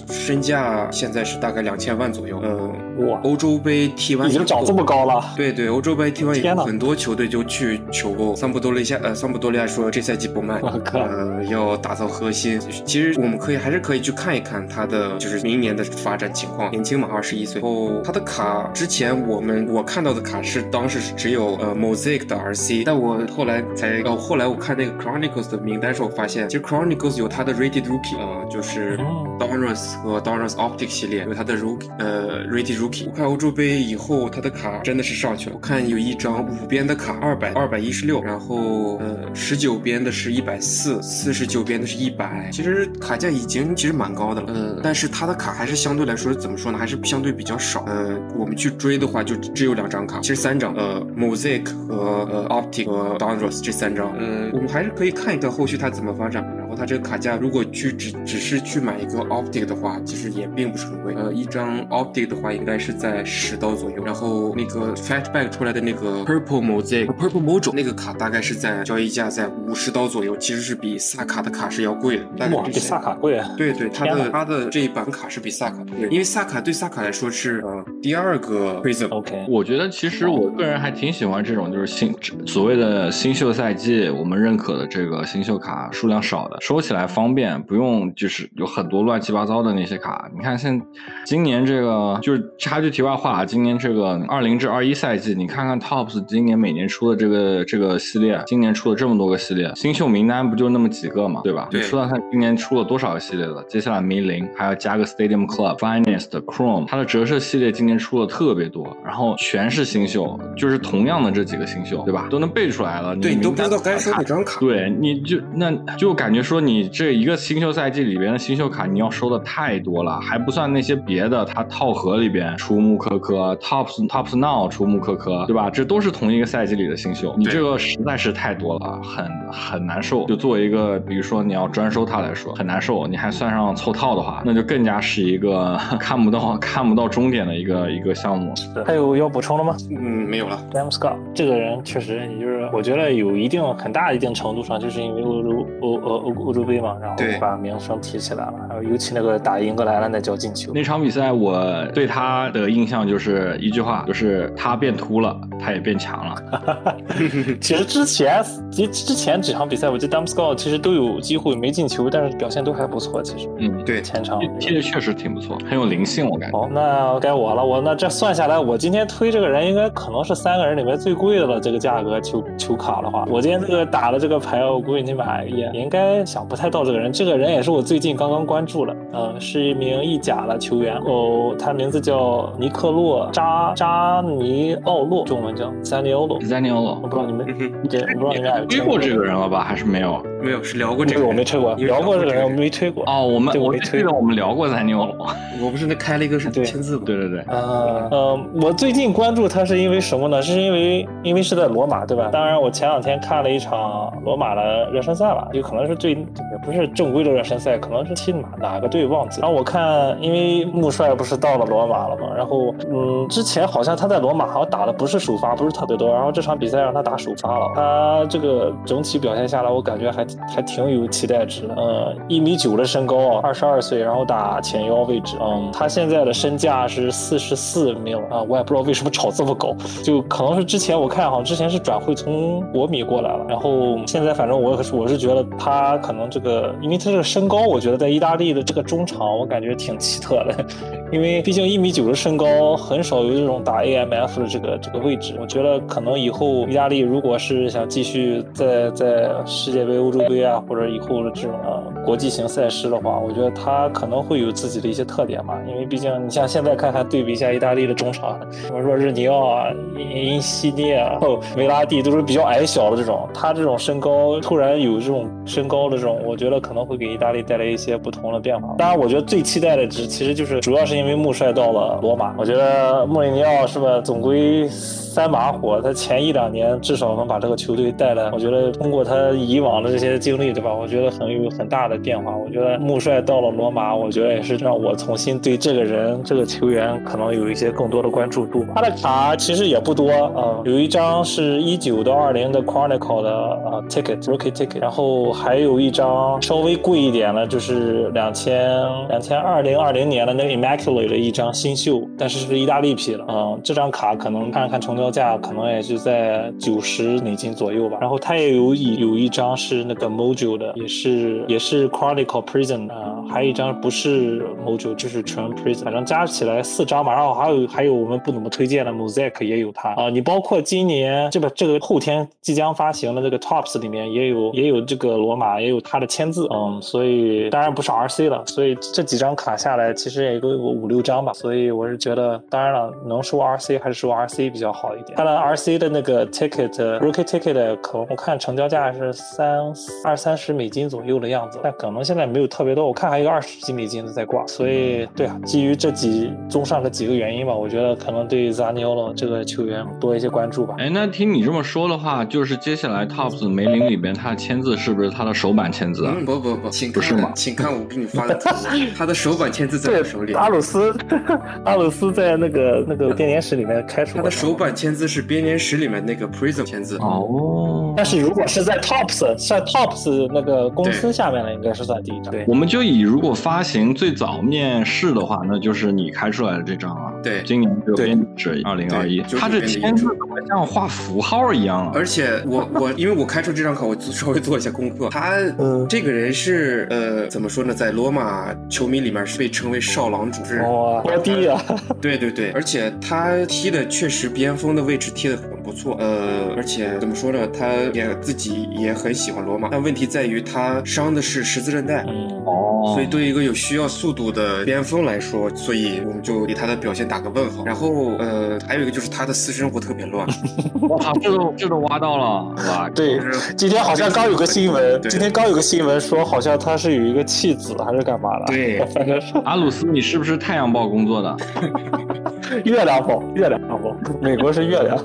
身价现在是大概两千万左右，嗯，哇，欧洲杯踢完已经涨这么高了，对对，欧洲杯踢完以后，很多球队就去求购桑普多利亚，呃，桑普多利亚说这赛季不卖，呃，要打造核心。其实我们可以还是可以去看一看他的就是明年的发展情况，年轻嘛，二十一岁。后他的卡之前我们我看到的卡是当时是只有呃 Mosaic 的 RC，但我后来才哦，后来我看那个 Chronicles 的名单时候发现，其实 Chronicles 有他的 Rated Rookie 啊，就是 Donruss 和 Donruss Optic 系列有他的 Rookie 呃 Rated Rookie。我看欧洲杯以后他的卡真的是上去了，我看有一张五边的卡二百二百一十六，然后呃十九边的是一百四，四十九边的是一百，其实卡价已经其实蛮高的了，呃，但是他的卡还是相对来说怎么说呢，还是相对比较少，呃，我们去追的话就只有两张卡，其实三张，呃，Mosaic 和呃 Optic 和 Donruss 这三张，嗯，我们还是可以看一看后续它怎么发展。它这个卡价如果去只只是去买一个 Optic 的话，其实也并不是很贵，呃，一张 Optic 的话应该是在十刀左右。然后那个 Fatback 出来的那个 Purple Mosaic Purple Mojo 那个卡大概是在交易价在五十刀左右，其实是比萨卡的卡是要贵的。哇，比萨卡贵啊！对对，它的它的这一版卡是比萨卡贵，因为萨卡对萨卡来说是呃第二个 Prism。OK，我觉得其实我个人还挺喜欢这种就是新所谓的新秀赛季我们认可的这个新秀卡数量少的。收起来方便，不用就是有很多乱七八糟的那些卡。你看现今年这个就是插句题外话，今年这个二零至二一赛季，你看看 Tops 今年每年出的这个这个系列，今年出了这么多个系列，新秀名单不就那么几个嘛，对吧？对你说到他今年出了多少个系列了？接下来梅林，还要加个 Stadium Club、Finest、Chrome，它的折射系列今年出了特别多，然后全是新秀，就是同样的这几个新秀，对吧？都能背出来了，对你都不知道该说收哪张卡。对，你就那就感觉说你这一个新秀赛季里边的新秀卡，你要收的太多了，还不算那些别的，它套盒里边出木科科、Tops Tops Now 出木科科，对吧？这都是同一个赛季里的新秀，你这个实在是太多了，很很难受。就作为一个，比如说你要专收它来说，很难受。你还算上凑套的话，那就更加是一个 看不到看不到终点的一个一个项目。还有要补充的吗嗯，没有了。？Dam Scott 这个人确实，也就是我觉得有一定很大一定程度上，就是因为欧洲欧欧欧欧洲杯嘛，然后对把名声提起来了。然后尤其那个打英格兰的那脚进球，那场比赛，我对他的印象就是一句话，就是他变秃了，他也变强了。其实之前之之前几场比赛，我记得 Dam Scott 其实都有机会没进球，但是表现都还不错。其实嗯，对，前场踢的确实挺不错，很有灵性，我感觉。好，那该我了。我那这算下来，我今天推这个人应该可能是三个人里面最贵的了。这个价格球球卡的话，我今天这个打的这个牌，我估计你们也也应该想不太到这个人。这个人也是我最近刚刚关注的，呃，是一名意甲的球员，哦，他名字叫尼克洛扎扎尼奥洛，中文叫扎尼奥洛。a n i o 我不知道你们嗯哼，也不知道你们俩有追过这个人了吧？还是没有？没有，是聊过这这个我没吹过，聊过这个人，我，没吹过。哦，我们我没推过我们聊过 i o 我不是那开了一个是对签字吗？对对对，啊呃，我最近关注他是因为什么呢？是因为因为是在罗马，对吧？当然，我前两天看了一场罗马的热身赛吧，有可能是最也不是正规的热身赛，可能是踢哪哪个队忘记了。然后我看，因为穆帅不是到了罗马了嘛，然后嗯，之前好像他在罗马好像打的不是首发，不是特别多，然后这场比赛让他打首发了，他这个整体表现下来，我感觉还还挺有期待值的。呃，一米九的身高啊，二十二岁，然后打前腰位置，嗯，他现在的身价是四十四 mil 啊，我也不知道为什么炒这么高，就可能是之前我看好像之前是转会从国米过来了，然后现在反正我我是觉得他可能这个，因为他这个身高，我觉得在意大利的这个中场，我感觉挺奇特的，因为毕竟一米九的身高很少有这种打 AMF 的这个这个位置，我觉得可能以后意大利如果是想继续在在世界杯、欧洲杯啊，或者以后的这种呃国际型赛事的话，我觉得他可能会有自己的一些特点嘛，因为毕竟你像现在看看对比一下意大利的中场，什么若日尼奥啊、因因西涅啊、哦维拉蒂都是比较矮小的这种，他这种身高突然有这种身高的这种，我觉得可能会给意大利带来一些不同的变化。当然，我觉得最期待的只其实就是主要是因为穆帅到了罗马，我觉得穆里尼奥是吧，总归三把火，他前一两年至少能把这个球队带来，我觉得通过他以往的这些经历，对吧？我觉得很有很大的变化。我觉得穆帅到了罗马，我觉得也是让我重新对这个人、这个球员可能有一些更多的关注度。他的卡其实也不多啊、呃有一张是一九到二零的 Chronicle 的呃 ticket rookie ticket，然后还有一张稍微贵一点的，就是两千两千二零二零年的那个 imac 的一张新秀，但是是意大利批的啊、呃这张卡可能看了看成交价，可能也就在九十美金左右吧。然后它也有一有一张是那个 Mojo 的，也是也是 Chronicle Prison 啊、还有一张不是 Mojo，就是纯 Prison，反正加起来四张吧。然后还有还有我们不怎么推荐的 Mosaic 也有它啊、你包括今年这个这个后天即将发行的这个 Tops 里面也有也有这个罗马也有它的签字，嗯，所以当然不是 RC 了，所以这几张卡下来其实也有五六张吧。所以我是觉得，当然了，能收 RC 还是收 RC 比较好一点。当然 RC 的那个 ticket rookie ticket 可能我看成交价是三二三十美金左右的样子，但可能现在没有特别多，我看还有二十几美金的在挂。所以对啊，基于这几综上的几个原因吧，我觉得可能对 Zaniolo 这个球员多一些关注吧。哎，那听你这么说的话，就是接下来 Tops 梅林里边他的签字是不是他的首版签字啊？嗯，不不不，请看不是吗请看我给你发的图，他的首版签字在我手里。阿鲁斯，阿鲁斯在那个那个编年史里面开出过他的首版签字是编年史里面那个 Prism 签字。哦，但是如果是在 Tops 在 Tops 那个公司下面的，应该是算第一张。对，我们就以如果发行最早面世的话，那就是你开出来的这张啊。对今年这个编年史二零二一，他这签字怎么像画符号一样啊？而且我我因为我开出这张卡，我稍微做一下功课。他、嗯这个人是呃怎么说呢，在罗马球迷里面是被称为少郎主，高低啊！对对对，而且他踢的确实边锋的位置踢的很不错，呃，而且怎么说呢，他也自己也很喜欢罗马，但问题在于他伤的是十字韧带。嗯，哦，所以对于一个有需要速度的边锋来说，所以我们就给他的表现打个问号。然后呃，还有一个就是他的私生活特别乱，我操，这都这都挖到了，哇！对，今天好像刚有个新闻，对今天刚有个新闻说，好像他是有一个弃子还是干嘛的？对反正是阿鲁斯，你是不是太阳报工作的？月亮报，月亮报，美国是月亮。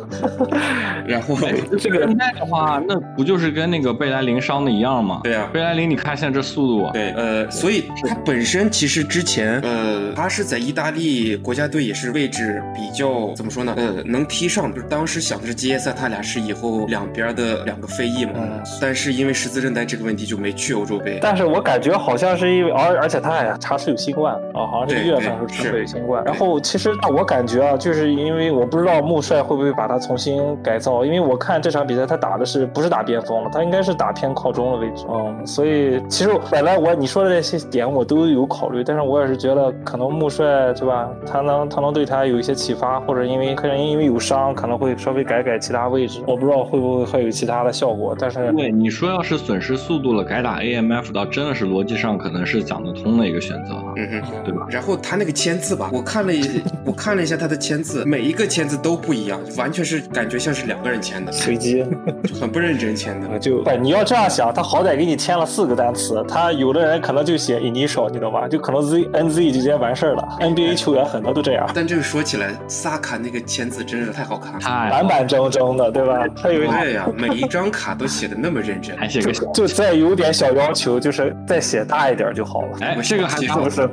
然后这个现在的话，那不就是跟那个贝莱林伤的一样吗？对啊贝莱林，你看现在这速度，对，呃，所以他本身其实之前，呃，他是在意大利国家队也是位置比较怎么说呢？呃，能踢上，就是当时想的是杰耶萨他俩是以后两边的两个飞翼嘛，嗯但是因为十字韧带这个问题就没去欧洲杯。但是我感觉好像是因为，而而且他还查出有新冠啊，好像这个对月份时候对查出有新冠。然后其实我感觉啊，就是因为我不知道穆帅会不会把他重新改造，因为我看这场比赛他打的是不是打边锋了，他应该是打偏靠中的位置。嗯，所以其实本来我你说的这些点我都有考虑，但是我也是觉得可能穆帅对吧，他能他能对他有一些启发，或者因为可能因为有伤可能会稍微改改其他位置，我不知道会不会会有其他的效果，但是对你说要是损失速度了，改打 AMF 倒真的是逻辑上可能是讲得通的一个选择啊，嗯哼。对吧？然后他那个签字吧，我看了一，我看了一下他的签字，每一个签字都不一样，完全是感觉像是两个人签的，随机。就很不认真签的。啊，就不，你要这样想，他好歹给你签了四个单词，他有的人可能就写 initial，你懂吧？就可能 Z N Z 就直接完事儿了。NBA 球员很多都这样，但这个说起来，萨卡那个签字真是太好看了。板板正正的，对吧？他有一对呀、每一张卡都写的那么认真。还写个小，就再有点小要求，就是再写大一点就好了。哎，这个还是不是？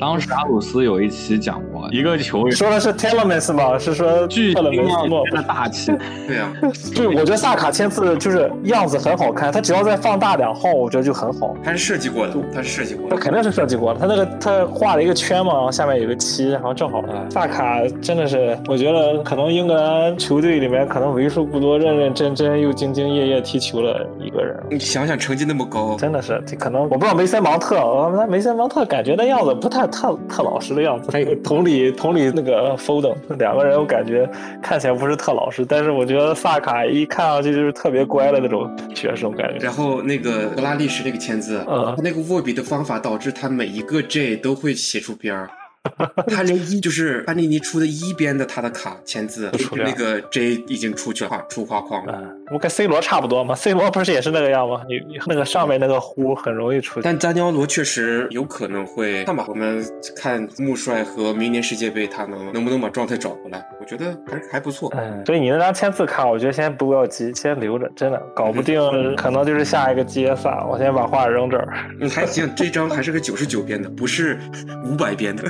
当时阿鲁斯有一期讲过，一个球员说的是 Telemans 吗？是说巨特勒梅斯吗？的大气，对呀、就是我觉得萨卡签字就是样子很好看，他只要再放大两号，我觉得就很好。他是设计过的，他是设计过的。他肯定是设计过的，他那个他画了一个圈嘛，然后下面有个七，然后正好萨卡真的是，我觉得可能英格兰球队里面可能为数不多认认真真又兢兢业业踢球的一个人。你想想，成绩那么高，真的是，这可能我不知道梅森芒特，梅森芒特感觉那样子不太特特老实的样子。还有同理同理那个 Foden 两个人，我感觉看起来不是特老实，但是我觉得萨卡一看上去就是特别乖的那种学生感觉。然后那个格拉利什那个签字，嗯他那个握笔的方法导致他每一个 J 都会写出边儿。他连一就是班尼尼出的一边的他的卡签字那个 J 已经出去画出画框了。嗯，我跟 C 罗差不多嘛，C 罗不是也是那个样吗？你你那个上面那个弧很容易出。但扎尼奥罗确实有可能会看吧，我们看穆帅和明年世界杯他能能不能把状态找回来，我觉得还还不错。嗯，所以你那张签字卡，我觉得先不要急，先留着，真的，搞不定可能就是下一个接萨，我先把话扔这儿。嗯，还行，这张还是个九十九边的，不是五百边的。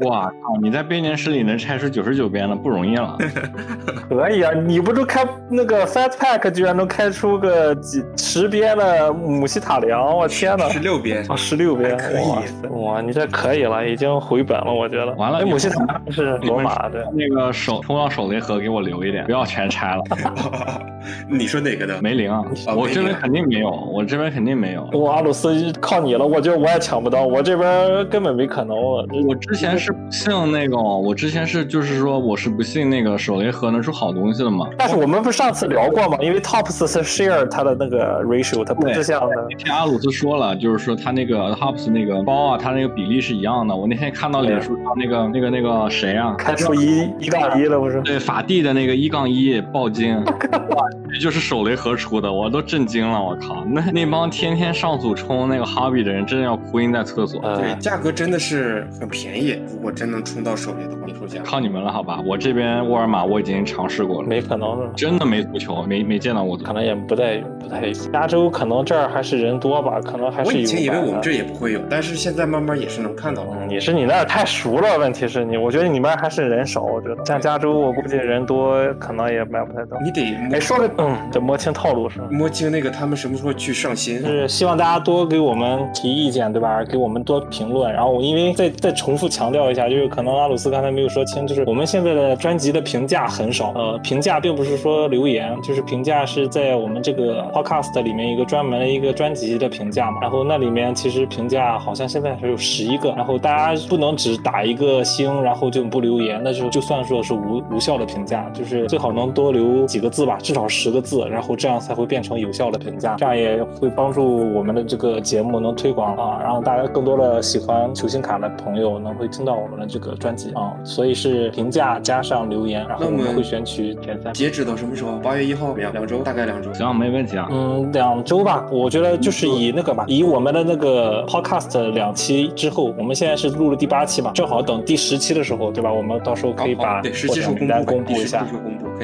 哇靠！你在编年史里能拆出九十九边了，不容易了。可以啊，你不都开那个 Pack 居然能开出个几十边的姆希塔良，我天呐！十六边啊，十六边，可以哇塞哇，你这可以了，已经回本了，我觉得。完了哎，姆希塔良是罗马的，那个手冲到手雷盒给我留一点，不要全拆了。你说哪个的？梅林啊，我这边肯定没有，我这边肯定没有。我阿鲁斯靠你了，我觉得我也抢不到，我这边根本没可能了。我之前是不信那个，我之前是就是说我是不信那个手雷盒能出好东西的嘛。但是我们不是上次聊过吗？因为 Tops 是 share 它的那个 ratio，它不是像的。那天阿鲁斯说了，就是说他那个 Tops 那个包啊，他那个比例是一样的。我那天看到脸书上那个那个那个谁啊，开出一一杠一了，不是？对法蒂的那个一杠一爆金，哇，这就是手雷盒出的，我都震惊了，我靠！那那帮天天上组冲那个 Hobby 的人，真的要哭晕在厕所。呃对，价格真的是很便便宜。如果真能冲到手雷的话，靠你们了，好吧？我这边沃尔玛我已经尝试过了，没可能的，真的没足球，没没见到过。可能也不太不太。加州可能这儿还是人多吧，可能还是有。我以前以为我们这也不会有，但是现在慢慢也是能看到。嗯，也是你那儿太熟了，问题是你，我觉得你们还是人少，我觉得像加州，我估计人多，可能也买不太到。你得哎，说个嗯，得摸清套路是吧？摸清那个他们什么时候去上新。是希望大家多给我们提意见，对吧？给我们多评论。然后我，因为再再重复强调一下，就是可能阿鲁斯刚才没有说清，就是我们现在的专辑的评价很少。呃，评价并不是说留言，就是评价是在我们这个 podcast 里面一个专门的一个专辑的评价嘛。然后那里面其实评价好像现在是有十一个，然后大家不能只打一个星，然后就不留言，那就就算说是无无效的评价，就是最好能多留几个字吧，至少十个字，然后这样才会变成有效的评价，这样也会帮助我们的这个节目能推广啊，让大家更多的喜欢球星卡的朋友能会听到我们的这个专辑啊，所以是评价加上留言，然后我们会选取前三。截止到什么时候？八月一号，两两周，大概两周。行，没问题啊。嗯，两周吧，我觉得就是以那个吧，以我们的那个 podcast 两期之后，我们现在是录了第八期嘛，正好等第十期的时候，对吧？我们到时候可以把获奖名单公布一下。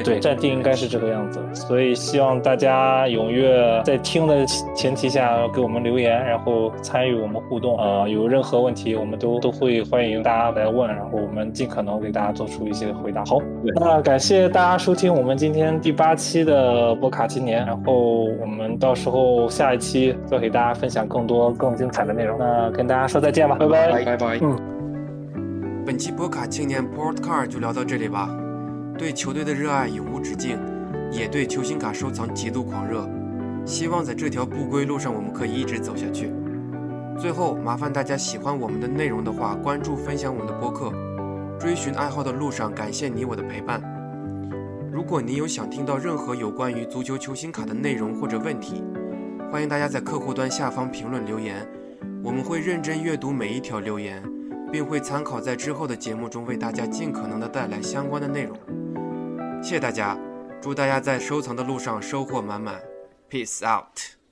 对，暂定应该是这个样子，所以希望大家踊跃在听的前提下给我们留言，然后参与我们互动。呃，有任何问题，我们都都会欢迎大家来问，然后我们尽可能给大家做出一些回答。好，那感谢大家收听我们今天第八期的波卡青年，然后我们到时候下一期再给大家分享更多更精彩的内容。那跟大家说再见吧，拜拜，拜拜。嗯，本期波卡青年 Podcast 就聊到这里吧。对球队的热爱永无止境，也对球星卡收藏极度狂热。希望在这条不归路上，我们可以一直走下去。最后，麻烦大家喜欢我们的内容的话，关注分享我们的播客。追寻爱好的路上，感谢你我的陪伴。如果您有想听到任何有关于足球球星卡的内容或者问题，欢迎大家在客户端下方评论留言，我们会认真阅读每一条留言，并会参考在之后的节目中为大家尽可能的带来相关的内容。谢谢大家，祝大家在收藏的路上收获满满，Peace out。